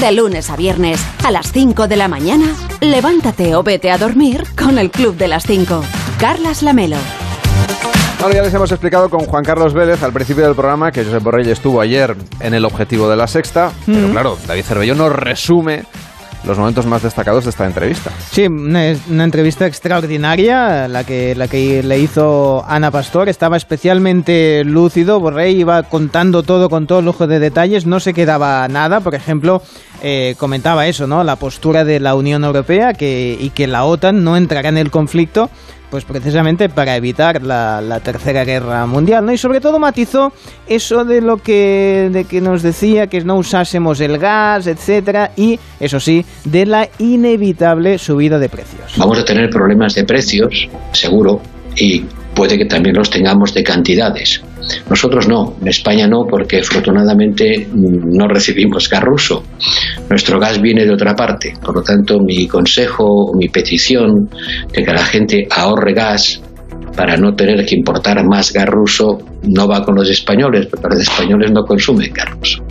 De lunes a viernes, a las 5 de la mañana, levántate o vete a dormir con el Club de las 5. Carlas Lamelo. Bueno, ya les hemos explicado con Juan Carlos Vélez al principio del programa que Josep Borrell estuvo ayer en el objetivo de la sexta, pero claro, David Cervelló nos resume los momentos más destacados de esta entrevista. Sí, una, una, entrevista extraordinaria, la que, la que le hizo Ana Pastor. Estaba especialmente lúcido, Borrell iba contando todo con todo lujo de detalles, no se quedaba nada. Por ejemplo, eh, comentaba eso, ¿no? La postura de la Unión Europea que, y que la OTAN no entrará en el conflicto pues precisamente para evitar la, tercera guerra mundial, ¿no? Y sobre todo matizó eso de lo que, de que nos decía que no usásemos el gas, etcétera, y eso sí, de la inevitable subida de precios. Vamos a tener problemas de precios, seguro, y puede que también los tengamos de cantidades. Nosotros no, en España no, porque afortunadamente no recibimos gas ruso. Nuestro gas viene de otra parte. Por lo tanto, mi consejo, mi petición de que la gente ahorre gas para no tener que importar más gas ruso no va con los españoles, porque los españoles no consumen gas ruso.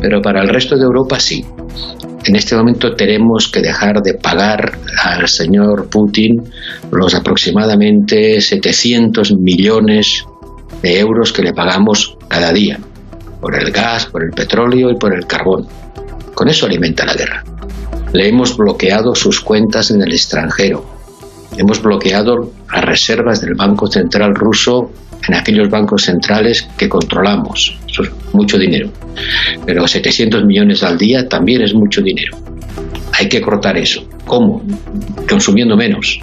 Pero para el resto de Europa sí. En este momento tenemos que dejar de pagar al señor Putin los aproximadamente 700 millones de euros que le pagamos cada día por el gas, por el petróleo y por el carbón. Con eso alimenta la guerra. Le hemos bloqueado sus cuentas en el extranjero. Hemos bloqueado las reservas del Banco Central ruso en aquellos bancos centrales que controlamos. Eso es mucho dinero. Pero 700 millones al día también es mucho dinero. Hay que cortar eso. ¿Cómo? Consumiendo menos.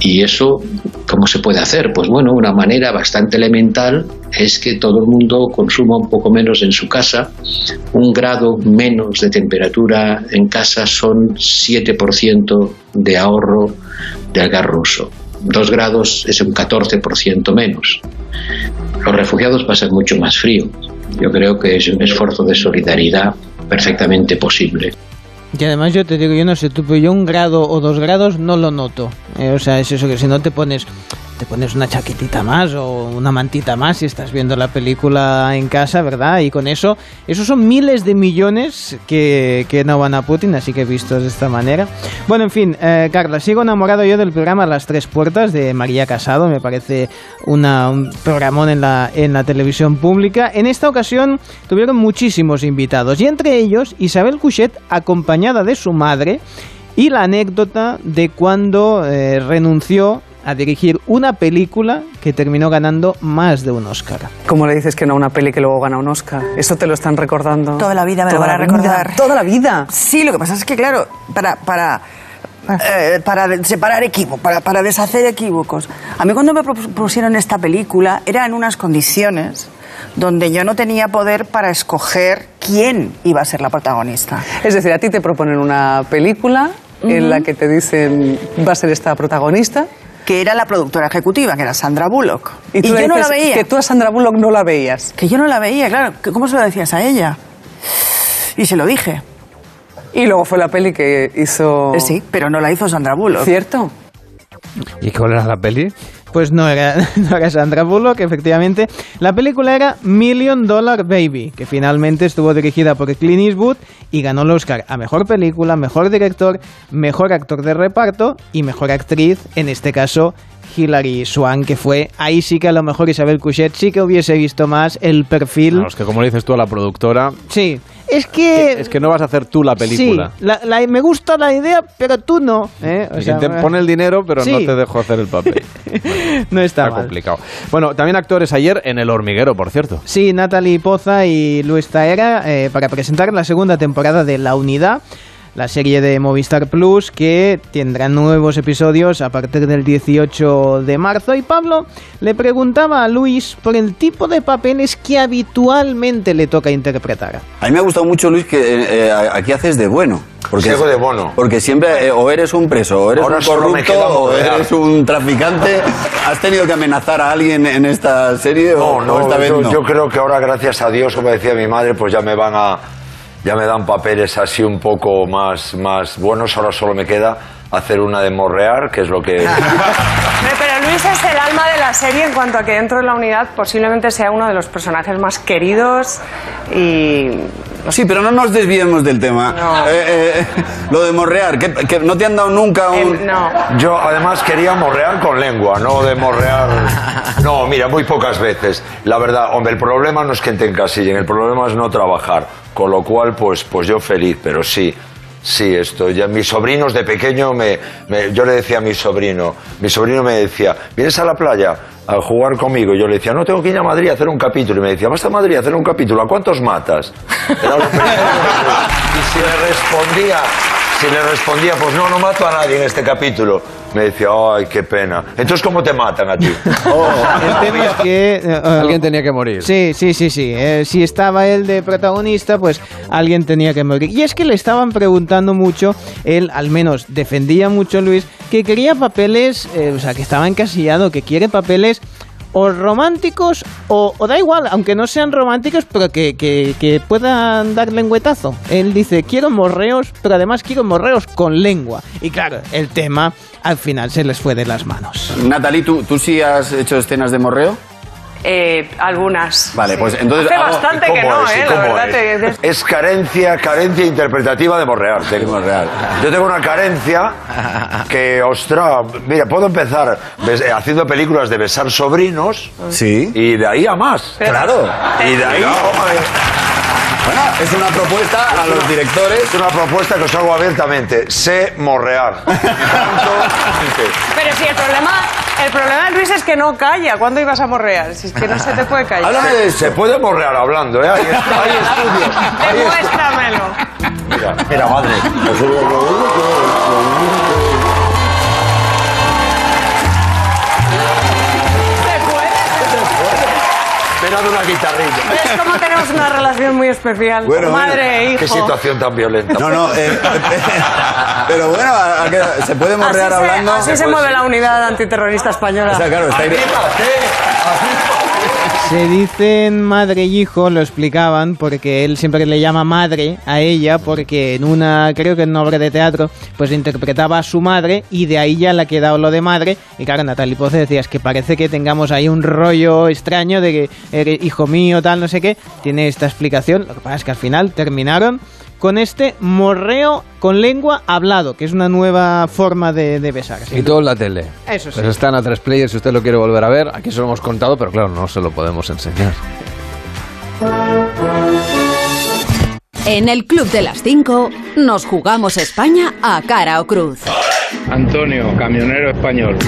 Y eso, ¿cómo se puede hacer? Pues bueno, una manera bastante elemental es que todo el mundo consuma un poco menos en su casa. Un grado menos de temperatura en casa son 7% de ahorro del gas ruso. Dos grados es un 14% menos. Los refugiados pasan mucho más frío. Yo creo que es un esfuerzo de solidaridad perfectamente posible. Y además yo te digo, yo no sé tú, pero yo un grado o dos grados no lo noto. Eh, o sea, es eso que si no te pones te pones una chaquetita más o una mantita más si estás viendo la película en casa, ¿verdad? Y con eso, esos son miles de millones que, que no van a Putin, así que vistos de esta manera. Bueno, en fin, eh, Carla, sigo enamorado yo del programa Las Tres Puertas de María Casado, me parece una, un programón en la, en la televisión pública. En esta ocasión tuvieron muchísimos invitados y entre ellos Isabel Couchet acompañada de su madre y la anécdota de cuando eh, renunció a dirigir una película que terminó ganando más de un Oscar. ¿Cómo le dices que no a una peli que luego gana un Oscar? Eso te lo están recordando. Toda la vida me lo van a vida. recordar. Toda la vida. Sí, lo que pasa es que, claro, para, para, eh, para separar equipos, para, para deshacer equívocos. A mí cuando me propusieron esta película era en unas condiciones donde yo no tenía poder para escoger quién iba a ser la protagonista. Es decir, a ti te proponen una película en la que te dicen va a ser esta protagonista. Que era la productora ejecutiva, que era Sandra Bullock. Y, tú yo no la veía. Que tú a Sandra Bullock no la veías. Que yo no la veía, claro. que ¿Cómo se lo decías a ella? Y se lo dije. Y luego fue la peli que hizo... Sí, pero no la hizo Sandra Bullock. ¿Cierto? ¿Y cuál era la peli? Pues no era, no era Sandra Bullock, efectivamente. La película era Million Dollar Baby, que finalmente estuvo dirigida por Clint Eastwood y ganó el Oscar a Mejor Película, Mejor Director, Mejor Actor de Reparto y Mejor Actriz, en este caso Hilary Swan, que fue ahí sí que a lo mejor Isabel Couchet sí que hubiese visto más el perfil. No, es que como le dices tú a la productora. Sí. Es que. Es que no vas a hacer tú la película. Sí, me gusta la idea, pero tú no. ¿eh? O te pone el dinero, pero no te dejo hacer el papel. no está, está complicado. Bueno, también actores ayer en El Hormiguero, por cierto. Sí, Natalie Poza y Luis Taera eh, para presentar la segunda temporada de La Unidad la serie de Movistar Plus que tendrá nuevos episodios a partir del 18 de marzo. Y Pablo le preguntaba a Luis por el tipo de papeles que habitualmente le toca interpretar. A mí me ha gustado mucho, Luis, que eh, eh, aquí haces de bueno. Porque, de bono. Porque siempre eh, o eres un preso, o eres un corrupto, o eres un traficante. ¿Has tenido que amenazar a alguien en esta serie? No, no, esta vez no, yo creo que ahora, gracias a Dios, como decía mi madre, pues ya me van a ya me dan papeles así un poco más, más buenos. Ahora solo me queda hacer una de morrear, que es lo que... Pero Luis es el alma de la serie en cuanto a que dentro de la unidad posiblemente sea uno de los personajes más queridos y... Sí, pero no nos desviemos del tema. Eh, eh, lo de morrear, que, no te han dado nunca un... Eh, no. Yo además quería morrear con lengua, no de morrear... No, mira, muy pocas veces. La verdad, hombre, el problema no es que te encasillen, el problema es no trabajar. Con lo cual, pues, pues yo feliz, pero sí. Sí, esto. Ya, mis sobrinos de pequeño, me, yo le decía a mi sobrino, mi sobrino me decía, ¿vienes a la playa a jugar conmigo? Y yo le decía, no, tengo que ir a Madrid a hacer un capítulo. Y me decía, vas a Madrid a hacer un capítulo, ¿a cuántos matas? Era lo primero y si le respondía, si le respondía, pues no, no mato a nadie en este capítulo, me decía, ay, qué pena. Entonces, ¿cómo te matan a ti? Oh, el tema es que... Eh, alguien tenía que morir. Sí, sí, sí, sí. Eh, si estaba él de protagonista, pues alguien tenía que morir. Y es que le estaban preguntando mucho, él al menos defendía mucho Luis, que quería papeles, eh, o sea, que estaba encasillado, que quiere papeles o románticos o, da igual, aunque no sean románticos, pero que, que, puedan dar lengüetazo. Él dice, quiero morreos, pero además quiero morreos con lengua. Y claro, el tema al final se les fue de las manos. Natalie, ¿tú, tú sí has hecho escenas de morreo? Eh, algunas. Vale, pues entonces. Hace bastante que no, ¿eh? La verdad es? es? carencia, carencia interpretativa de morrear. Yo tengo una carencia que, ostras, mira, puedo empezar haciendo películas de besar sobrinos. Sí. Y de ahí a más. Claro. Y de ahí. Bueno, es una propuesta a los directores. Es una propuesta que os hago abiertamente. Sé morrear. Pero si el problema, el problema de Luis es que no calla. ¿Cuándo ibas a morrear? Si es que no se te puede callar. Se puede morrear hablando, ¿eh? Hay, estudios. Demuéstramelo. Mira, mira, madre. De una guitarrilla. Es como tenemos una relación muy especial. Madre e hijo. Qué situación tan violenta. No, no. Eh, pero bueno, se puede morrear hablando. así se pues mueve la unidad antiterrorista española. O sea, claro, está se dicen madre y hijo, lo explicaban, porque él siempre le llama madre a ella, porque en una, creo que en una obra de teatro, pues interpretaba a su madre y de ahí ya le ha quedado lo de madre. Y claro, Natalie Poce decía, es que parece que tengamos ahí un rollo extraño de que eres hijo mío, tal, no sé qué. Tiene esta explicación, lo que pasa es que al final terminaron con este morreo con lengua hablado, que es una nueva forma de, besar. Y todo en la tele. Eso sí. Pues están a tres players si usted lo quiere volver a ver. Aquí se lo hemos contado, pero claro, no se lo podemos enseñar. En el Club de las 5 nos jugamos España a cara o cruz. Antonio, camionero español.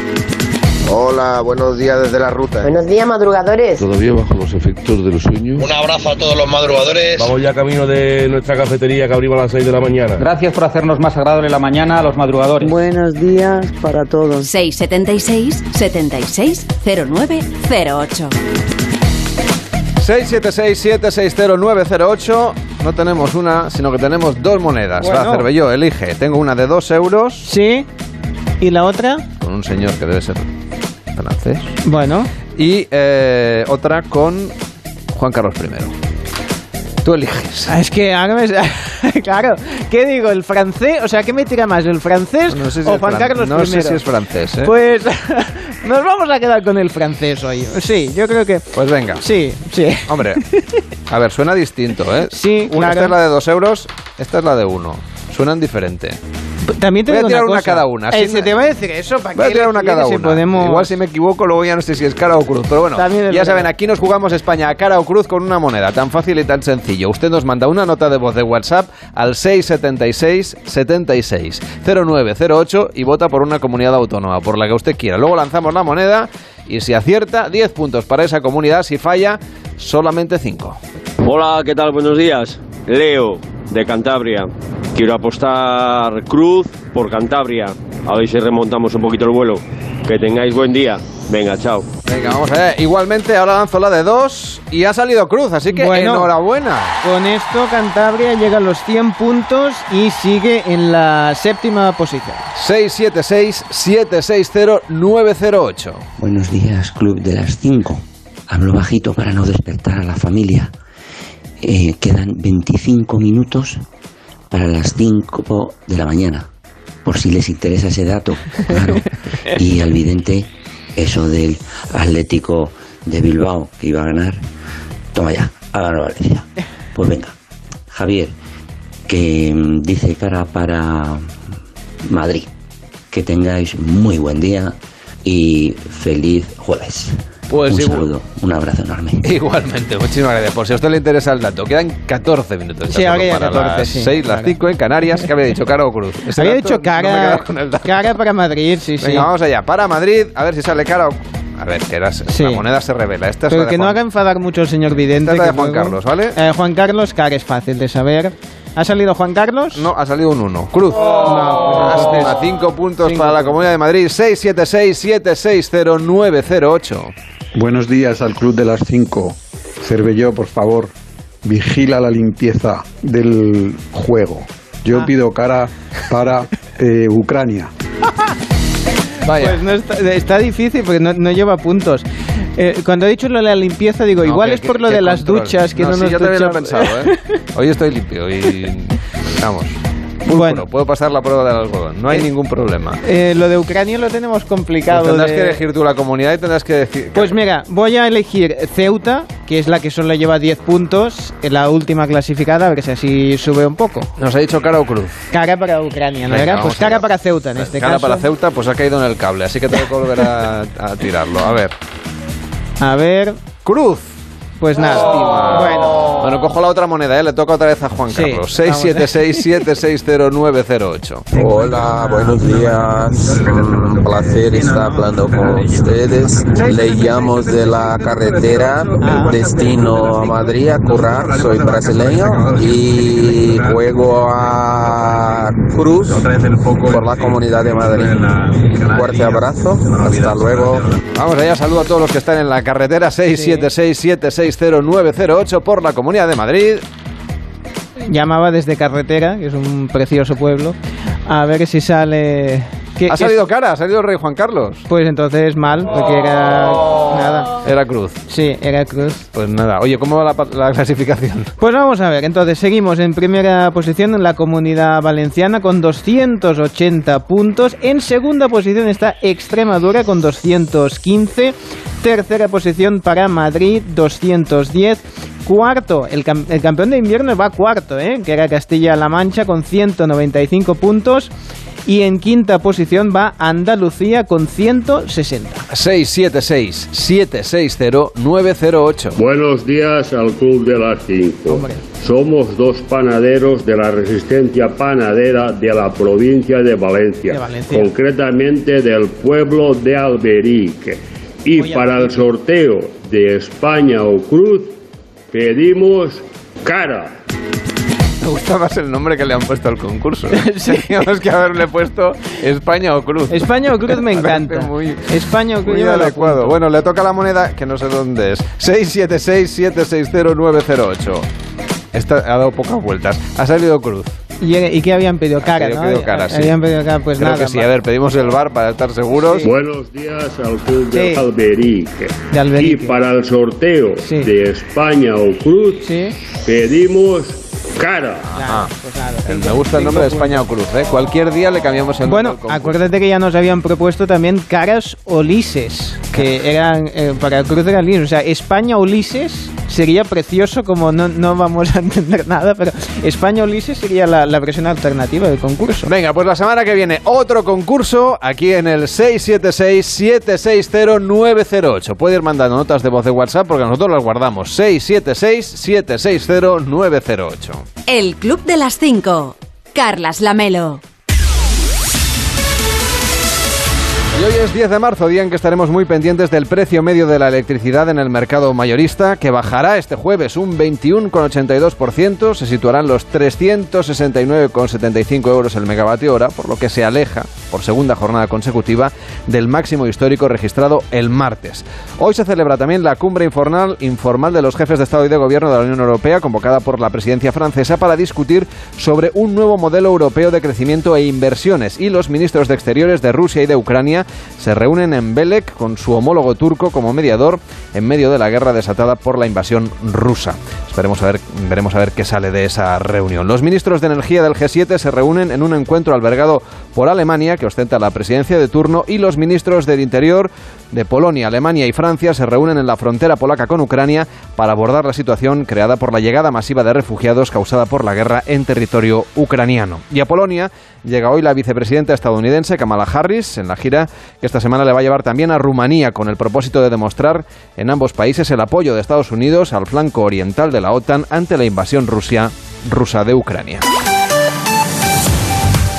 Hola, buenos días desde la ruta. Buenos días, madrugadores. Todavía bajo los efectos de los sueños. Un abrazo a todos los madrugadores. Vamos ya camino de nuestra cafetería que abrimos a las 6 de la mañana. Gracias por hacernos más agradable la mañana a los madrugadores. Buenos días para todos. 676 760908 676-760-908. No tenemos una, sino que tenemos dos monedas. Bueno. Va, Cervelló, elige. Tengo una de dos euros. Sí. ¿Y la otra? Con un señor que debe ser francés. Bueno. Y eh, otra con Juan Carlos I. Tú eliges. Ah, es que ahora me, claro, ¿qué digo? ¿El francés? O sea, ¿qué me tira más, el francés No sé si o Juan fran- Carlos no sé I? si es francés, ¿eh? Pues nos vamos a quedar con el francés hoy. Sí, yo creo que... Pues venga. Sí, sí. Hombre, a ver, suena distinto, ¿eh? Sí, Una- claro. Esta es la de dos euros, esta es la de uno. Suenan diferente. También te Voy a tirar una cada una. Eh, así se no- te va a decir eso, ¿para Voy a tirar una cada si una. podemos- Igual si me equivoco, luego ya no sé si es cara o cruz. Pero bueno, ya verdad. saben, aquí nos jugamos España a cara o cruz con una moneda. Tan fácil y tan sencillo. Usted nos manda una nota de voz de WhatsApp al 676 76 0908 y vota por una comunidad autónoma, por la que usted quiera. Luego lanzamos la moneda y si acierta, 10 puntos para esa comunidad. Si falla, solamente 5. Hola, ¿qué tal? Buenos días. Leo, de Cantabria. Quiero apostar Cruz por Cantabria. A ver si remontamos un poquito el vuelo. Que tengáis buen día. Venga, chao. Venga, vamos a ver. Igualmente, ahora lanzo la de 2 y ha salido cruz, así que Bueno. enhorabuena. Con esto Cantabria llega a los 100 puntos y sigue en la séptima posición. 676-760-908. Buenos días, Club de las 5. Hablo bajito para no despertar a la familia. Eh, quedan 25 minutos para las 5 de la mañana. Por si les interesa ese dato, claro. Y al vidente, eso del Atlético de Bilbao que iba a ganar. Toma ya, ha ganado Valencia. Pues venga, Javier, que mm, dice cara para Madrid. Que tengáis muy buen día y feliz jueves. Pues un igual- saludo, un abrazo enorme. Igualmente, muchísimas gracias. Por si a usted le interesa el dato, quedan 14 minutos. ya Sí, solo ahora ya para 14, las sí, 6, las 5 en Canarias. ¿Qué había dicho, cara o cruz? Ese Había dicho no cara, cara para Madrid, sí, sí. Venga, vamos allá. Para Madrid, a ver si sale cara o... A ver, que era, la moneda se revela. Esta es la Pero de que no Juan- haga enfadar mucho el señor Vidente. Esta es la de Juan luego- Carlos, ¿vale? Eh, Juan Carlos, cara es fácil de saber. ¿Ha salido Juan Carlos? No, ha salido un 1. Cruz. No, pues Lástima, entonces- 5 puntos cinco para la Comunidad de Madrid. 676-760-908. Buenos días al Club de las 5. Cervelló, por favor, vigila la limpieza del juego. Yo pido cara para eh, Ucrania. Pues no está, está difícil porque no, no lleva puntos. Eh, cuando he dicho lo de la limpieza, digo, No, igual que- es por que- lo que de las duchas que no, sí, nos yo también lo he duchamos. pensado, ¿eh? Hoy estoy limpio y... Vamos. Púrpuro, puedo pasar la prueba del algodón. No hay ningún problema. Eh, lo de Ucrania lo tenemos complicado. Pues tendrás de- que elegir tú la comunidad y tendrás que decir... Pues mira, voy a elegir Ceuta, que es la que solo lleva 10 puntos, en la última clasificada, a ver si así sube un poco. Nos ha dicho cara o cruz. Cara para Ucrania, ¿no Venga, era? Pues cara para Ceuta en este Cara caso. para Ceuta, pues ha caído en el cable, así que tengo que volver a, a tirarlo. A ver. A ver. Cruz. Pues nada. Bueno. Bueno, cojo la otra moneda, ¿eh? le toca otra vez a Juan Sí, Carlos. vamos. 676-760-908. Hola, buenos días. Un placer estar hablando con ustedes. Le llamo de la carretera destino a Madrid a currar. Soy brasileño y juego a Cruz por la comunidad de Madrid. Un fuerte abrazo. Hasta luego. Vamos allá, saludo a todos los que están en la carretera 676-760-908 por la Comunidad de Madrid. Llamaba desde Carretera, que es un precioso pueblo, a ver si sale... ¿Qué- Ha salido es? cara, ha salido el rey Juan Carlos. Pues entonces mal, porque era... Nada. Era cruz. Sí, era cruz. Pues nada, oye, ¿cómo va la, la clasificación? Pues vamos a ver, entonces seguimos en primera posición en la comunidad valenciana con 280 puntos. En segunda posición está Extremadura con 215. Tercera posición para Madrid, 210. Cuarto, el, cam- el campeón de invierno va cuarto, ¿eh? que era Castilla-La Mancha con 195 puntos. Y en quinta posición va Andalucía con 160. 676-760-908. Buenos días al Club de las 5. Somos dos panaderos de la resistencia panadera de la provincia de Valencia, De Valencia. concretamente del pueblo de Alberique. Y para el sorteo de España o Cruz pedimos cara. Me gusta más el nombre que le han puesto al concurso. Teníamos que haberle puesto España o Cruz. España o Cruz me encanta. Muy, España o Cruz muy adecuado. Bueno, le toca la moneda que no sé dónde es. 676-760-908. Esta ha dado pocas vueltas. Ha salido Cruz. ¿Y, y qué habían pedido? Cara, Había ¿no? pedido cara, sí. Habían pedido cara, pues Creo nada. que sí. A ver, pedimos el bar para estar seguros. Buenos días al Club de Sí. Alberique. De Alberique. Y para el sorteo de España o Cruz pedimos cara. Pues me gusta el nombre de España o Cruz, ¿eh? Cualquier día le cambiamos el bueno, nombre. Bueno, acuérdate que ya nos habían propuesto también caras Ulises, que eran eh, para Cruz era Ulises. O sea, España Ulises sería precioso, como no, no vamos a entender nada, pero España Ulises sería la, la versión alternativa del concurso. Venga, pues la semana que viene otro concurso aquí en el 676-760-908. Puede ir mandando notas de voz de WhatsApp porque nosotros las guardamos. 676-760-908. El Club de las 5. Carlas Lamelo. Y hoy es 10 de marzo, día en que estaremos muy pendientes del precio medio de la electricidad en el mercado mayorista, que bajará este jueves un 21,82%, se situarán los 369,75 euros el megavatio hora, por lo que se aleja, por segunda jornada consecutiva, del máximo histórico registrado el martes. Hoy se celebra también la cumbre informal, informal de los jefes de Estado y de Gobierno de la Unión Europea, convocada por la presidencia francesa, para discutir sobre un nuevo modelo europeo de crecimiento e inversiones, y los ministros de Exteriores de Rusia y de Ucrania se reúnen en Belek con su homólogo turco como mediador en medio de la guerra desatada por la invasión rusa. Esperemos a ver, veremos a ver qué sale de esa reunión. Los ministros de energía del G7 se reúnen en un encuentro albergado por Alemania, que ostenta la presidencia de turno, y los ministros del Interior de Polonia, Alemania y Francia se reúnen en la frontera polaca con Ucrania para abordar la situación creada por la llegada masiva de refugiados causada por la guerra en territorio ucraniano. Y a Polonia llega hoy la vicepresidenta estadounidense Kamala Harris en la gira que esta semana le va a llevar también a Rumanía con el propósito de demostrar en ambos países el apoyo de Estados Unidos al flanco oriental de la OTAN ante la invasión rusa de Ucrania.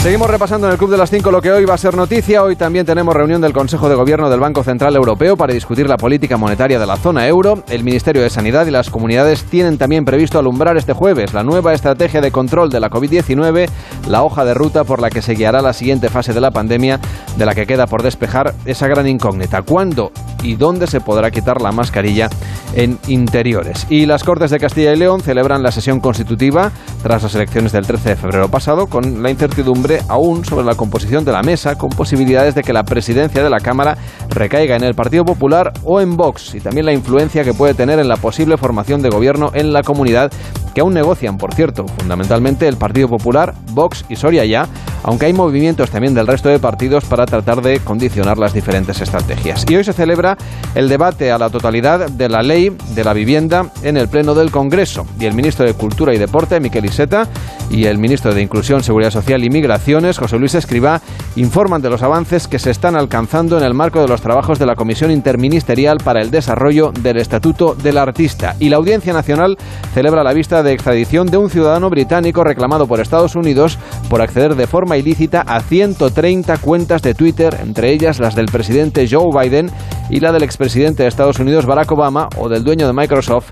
Seguimos repasando en el Club de las 5 lo que hoy va a ser noticia. Hoy también tenemos reunión del Consejo de Gobierno del Banco Central Europeo para discutir la política monetaria de la zona euro. El Ministerio de Sanidad y las comunidades tienen también previsto alumbrar este jueves la nueva estrategia de control de la COVID-19, la hoja de ruta por la que se guiará la siguiente fase de la pandemia, de la que queda por despejar esa gran incógnita. ¿Cuándo y dónde se podrá quitar la mascarilla en interiores? Y las Cortes de Castilla y León celebran la sesión constitutiva tras las elecciones del 13 de febrero pasado con la incertidumbre aún sobre la composición de la mesa, con posibilidades de que la presidencia de la Cámara recaiga en el Partido Popular o en Vox, y también la influencia que puede tener en la posible formación de gobierno en la comunidad, que aún negocian, por cierto, fundamentalmente el Partido Popular, Vox y Soria ya, aunque hay movimientos también del resto de partidos para tratar de condicionar las diferentes estrategias. Y hoy se celebra el debate a la totalidad de la ley de la vivienda en el Pleno del Congreso, y el ministro de Cultura y Deporte, Miquel Iseta, y el ministro de Inclusión, Seguridad Social y Migraciones, José Luis Escribá, informan de los avances que se están alcanzando en el marco de los trabajos de la Comisión Interministerial para el Desarrollo del Estatuto del Artista. Y la Audiencia Nacional celebra la vista de extradición de un ciudadano británico reclamado por Estados Unidos por acceder de forma ilícita a 130 cuentas de Twitter, entre ellas las del presidente Joe Biden y la del expresidente de Estados Unidos Barack Obama o del dueño de Microsoft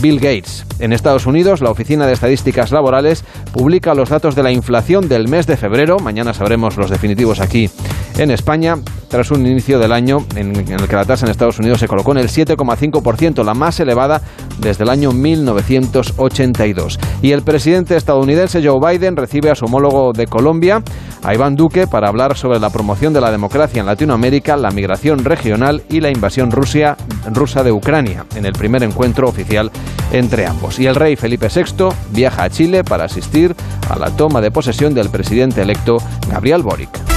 Bill Gates. En Estados Unidos, la Oficina de Estadísticas Laborales publica los datos de la inflación del mes de febrero. Mañana sabremos los definitivos aquí en España, tras un inicio del año en, el que la tasa en Estados Unidos se colocó en el 7,5%, la más elevada desde el año 1982. Y el presidente estadounidense Joe Biden recibe a su homólogo de Colombia, a Iván Duque, para hablar sobre la promoción de la democracia en Latinoamérica, la migración regional y la invasión rusa de Ucrania, en el primer encuentro oficial entre ambos. Y el rey Felipe VI viaja a Chile para asistir a la toma de posesión del presidente electo Gabriel Boric.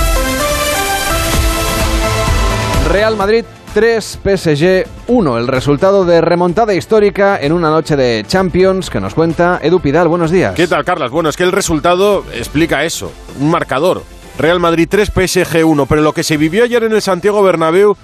Real Madrid 3, PSG 1. El resultado de remontada histórica en una noche de Champions que nos cuenta Edu Pidal. Buenos días. ¿Qué tal, Carlas? Bueno, es que el resultado explica eso. Un marcador. Real Madrid 3, PSG 1. Pero lo que se vivió ayer en el Santiago Bernabéu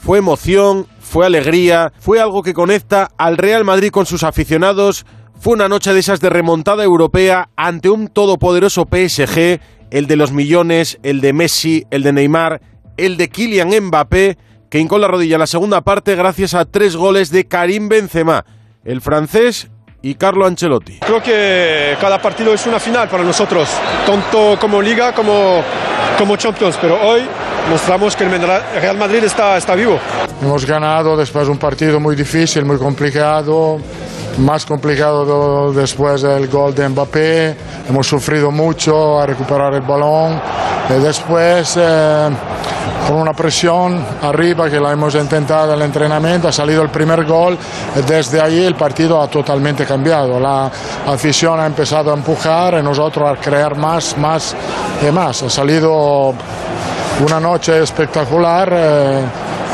fue emoción, fue alegría, fue algo que conecta al Real Madrid con sus aficionados. Fue una noche de esas de remontada europea ante un todopoderoso PSG, el de los millones, el de Messi, el de Neymar, el de Kylian Mbappé, que hincó la rodilla en la segunda parte gracias a tres goles de Karim Benzema, el francés y Carlo Ancelotti. Creo que cada partido es una final para nosotros, tanto como liga como, como Champions, pero hoy mostramos que el Real Madrid está, está vivo. Hemos ganado después de un partido muy difícil, muy complicado. Más complicado después del gol de Mbappé. Hemos sufrido mucho a recuperar el balón. Y después, eh, con una presión arriba que la hemos intentado en el entrenamiento, ha salido el primer gol. Desde ahí el partido ha totalmente cambiado. La afición ha empezado a empujar y nosotros a crear más, más y más. Ha salido una noche espectacular eh,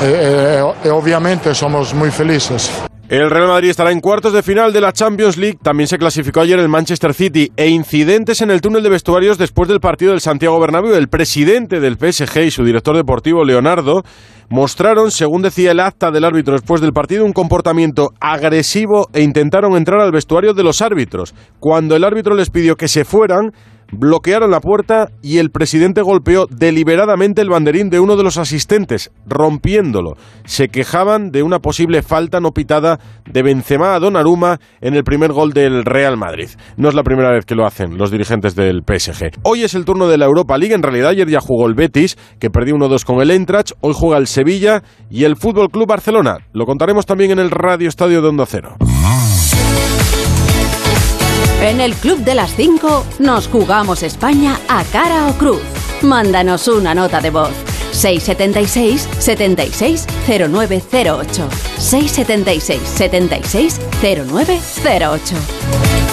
eh, y obviamente somos muy felices. El Real Madrid estará en cuartos de final de la Champions League. También se clasificó ayer el Manchester City. E incidentes en el túnel de vestuarios después del partido del Santiago Bernabéu. El presidente del PSG y su director deportivo, Leonardo, mostraron, según decía el acta del árbitro después del partido, un comportamiento agresivo e intentaron entrar al vestuario de los árbitros. Cuando el árbitro les pidió que se fueran, bloquearon la puerta y el presidente golpeó deliberadamente el banderín de uno de los asistentes, rompiéndolo. Se quejaban de una posible falta no pitada de Benzema a Donnarumma en el primer gol del Real Madrid. No es la primera vez que lo hacen los dirigentes del PSG. Hoy es el turno de la Europa League, en realidad ayer ya jugó el Betis, que perdió 1-2 con el Eintracht, hoy juega el Sevilla y el Fútbol Club Barcelona. Lo contaremos también en el Radio Estadio de Onda Cero. En el Club de las 5 nos jugamos España a cara o cruz. Mándanos una nota de voz. 676 76 0908 676 76 0908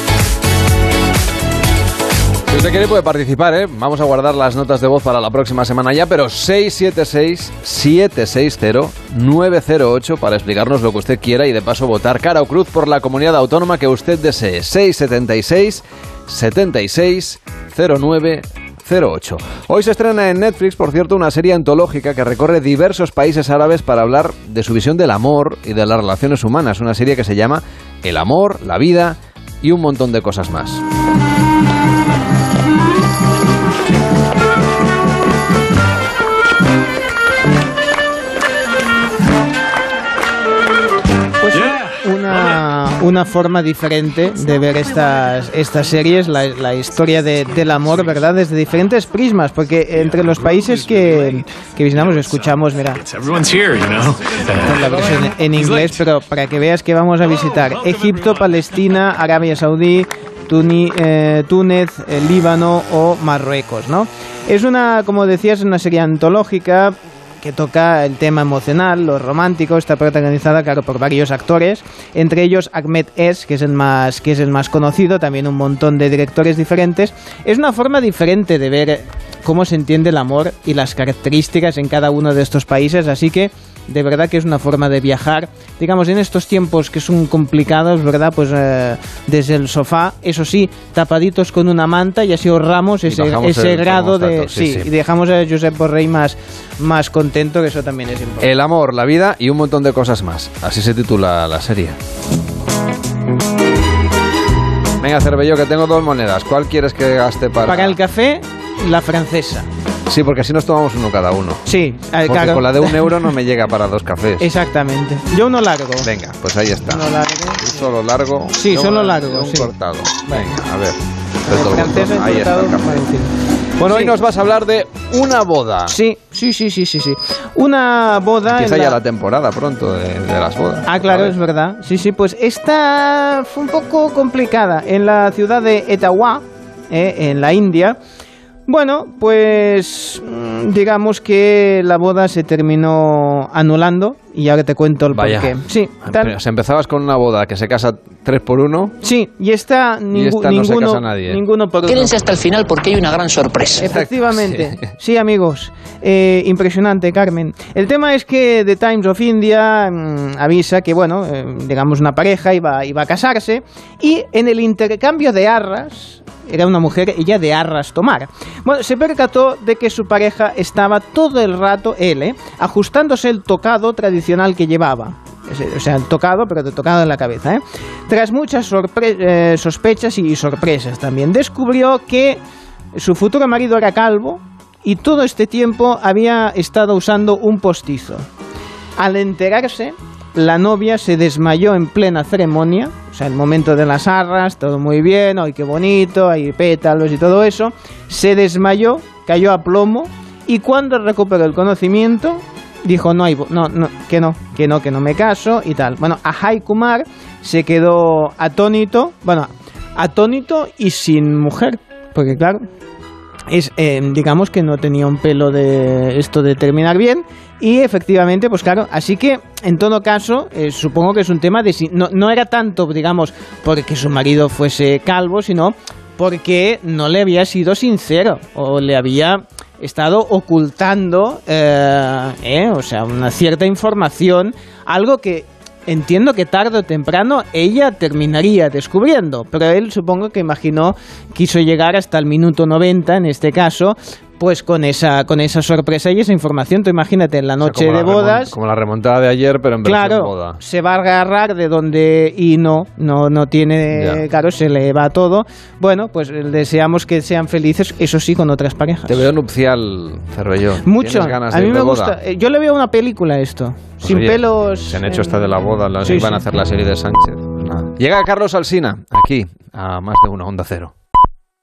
Si usted quiere puede participar, ¿eh? Vamos a guardar las notas de voz para la próxima semana ya, pero 676-760-908 para explicarnos lo que usted quiera y de paso votar cara o cruz por la comunidad autónoma que usted desee. 676-76-0908. Hoy se estrena en Netflix, por cierto, una serie antológica que recorre diversos países árabes para hablar de su visión del amor y de las relaciones humanas. Una serie que se llama El amor, la vida y un montón de cosas más. Una forma diferente de ver estas, estas series, la, la historia de, del amor, ¿verdad? Desde diferentes prismas, porque entre los países que, que visitamos escuchamos, mira, la versión en inglés, pero para que veas que vamos a visitar Egipto, Palestina, Arabia Saudí, Tuni, eh, Túnez, el Líbano o Marruecos, ¿no? Es una, como decías, una serie antológica que toca el tema emocional, lo romántico, está protagonizada claro por varios actores, entre ellos Ahmed Es, que es el más que es el más conocido, también un montón de directores diferentes. Es una forma diferente de ver cómo se entiende el amor y las características en cada uno de estos países, así que de verdad que es una forma de viajar. Digamos, en estos tiempos que son complicados, ¿verdad? Pues eh, desde el sofá, eso sí, tapaditos con una manta y así ahorramos ese, ese grado de... Sí, y dejamos a Josep Borrell más, más contento, que eso también es importante. El amor, la vida y un montón de cosas más. Así se titula la serie. Venga, Cervello, que tengo dos monedas. ¿Cuál quieres que gaste para...? Para el café, la francesa. Sí, porque así nos tomamos uno cada uno. Sí, porque claro. con la de un euro no me llega para dos cafés. Exactamente. Yo uno largo. Venga, pues ahí está. Uno largo. Tú solo largo. Sí, yo solo largo, Un sí. cortado. Venga, a ver. Francesa. Ahí está el café. Bueno, hoy nos vas a hablar de una boda. Sí, sí, sí, sí, sí, sí. Una boda. Empieza ya la temporada pronto de, de las bodas. Ah, claro, es verdad. Sí, sí, pues esta fue un poco complicada. En la ciudad de Etawah, eh, en la India. Bueno, pues mm, digamos que la boda se terminó anulando y ahora te cuento el Vaya. porqué. Sí, tal- Pero Si empezabas con una boda que se casa tres por uno, sí, y esta, ningú- esta no se ninguno, casa nadie. ninguno por uno. Quédense hasta el final porque hay una gran sorpresa. Efectivamente. Sí, amigos. Eh, impresionante, Carmen. El tema es que The Times of India mm, avisa que, bueno, eh, digamos, una pareja iba, iba a casarse y en el intercambio de arras, era una mujer, ella de arras tomar. Bueno, se percató de que su pareja estaba todo el rato, él, eh, ajustándose el tocado tradicional que llevaba. Ese- O sea, tocado, pero tocado en la cabeza. ¿eh? Tras muchas eh, sospechas y sorpresas también, descubrió que su futuro marido era calvo y todo este tiempo había estado usando un postizo. Al enterarse, la novia se desmayó en plena ceremonia, o sea, el momento de las arras, todo muy bien, ay, qué bonito, hay pétalos y todo eso. Se desmayó, cayó a plomo y cuando recuperó el conocimiento, dijo, no hay, no, no, que no, que no, que no me caso y tal. Bueno, Ajay Kumar, se quedó atónito, bueno, atónito y sin mujer, porque claro, es eh, digamos que no tenía un pelo de esto de terminar bien y efectivamente pues claro así que en todo caso eh, supongo que es un tema de si no, no era tanto digamos porque su marido fuese calvo sino porque no le había sido sincero o le había estado ocultando eh, o sea una cierta información algo que entiendo que tarde o temprano ella terminaría descubriendo, pero él supongo que imaginó, quiso llegar hasta el minuto 90 en este caso, pues con esa, con esa sorpresa y esa información. Tú imagínate en la noche de bodas. Como la remontada de ayer, pero en claro, versión boda. Se va a agarrar de donde. Y no, no, no tiene. Claro, se le va todo. Bueno, pues deseamos que sean felices, eso sí, con otras parejas. Te veo nupcial, Cervellón. Mucho. Ganas a de mí ir me de gusta. boda? eh, Yo le veo una película a esto. Pues sin oye, pelos. Se han hecho en- esta de la boda, la Sí, van a hacer la serie de Sánchez. Nada. Llega Carlos Alsina, aquí, a más de una onda cero.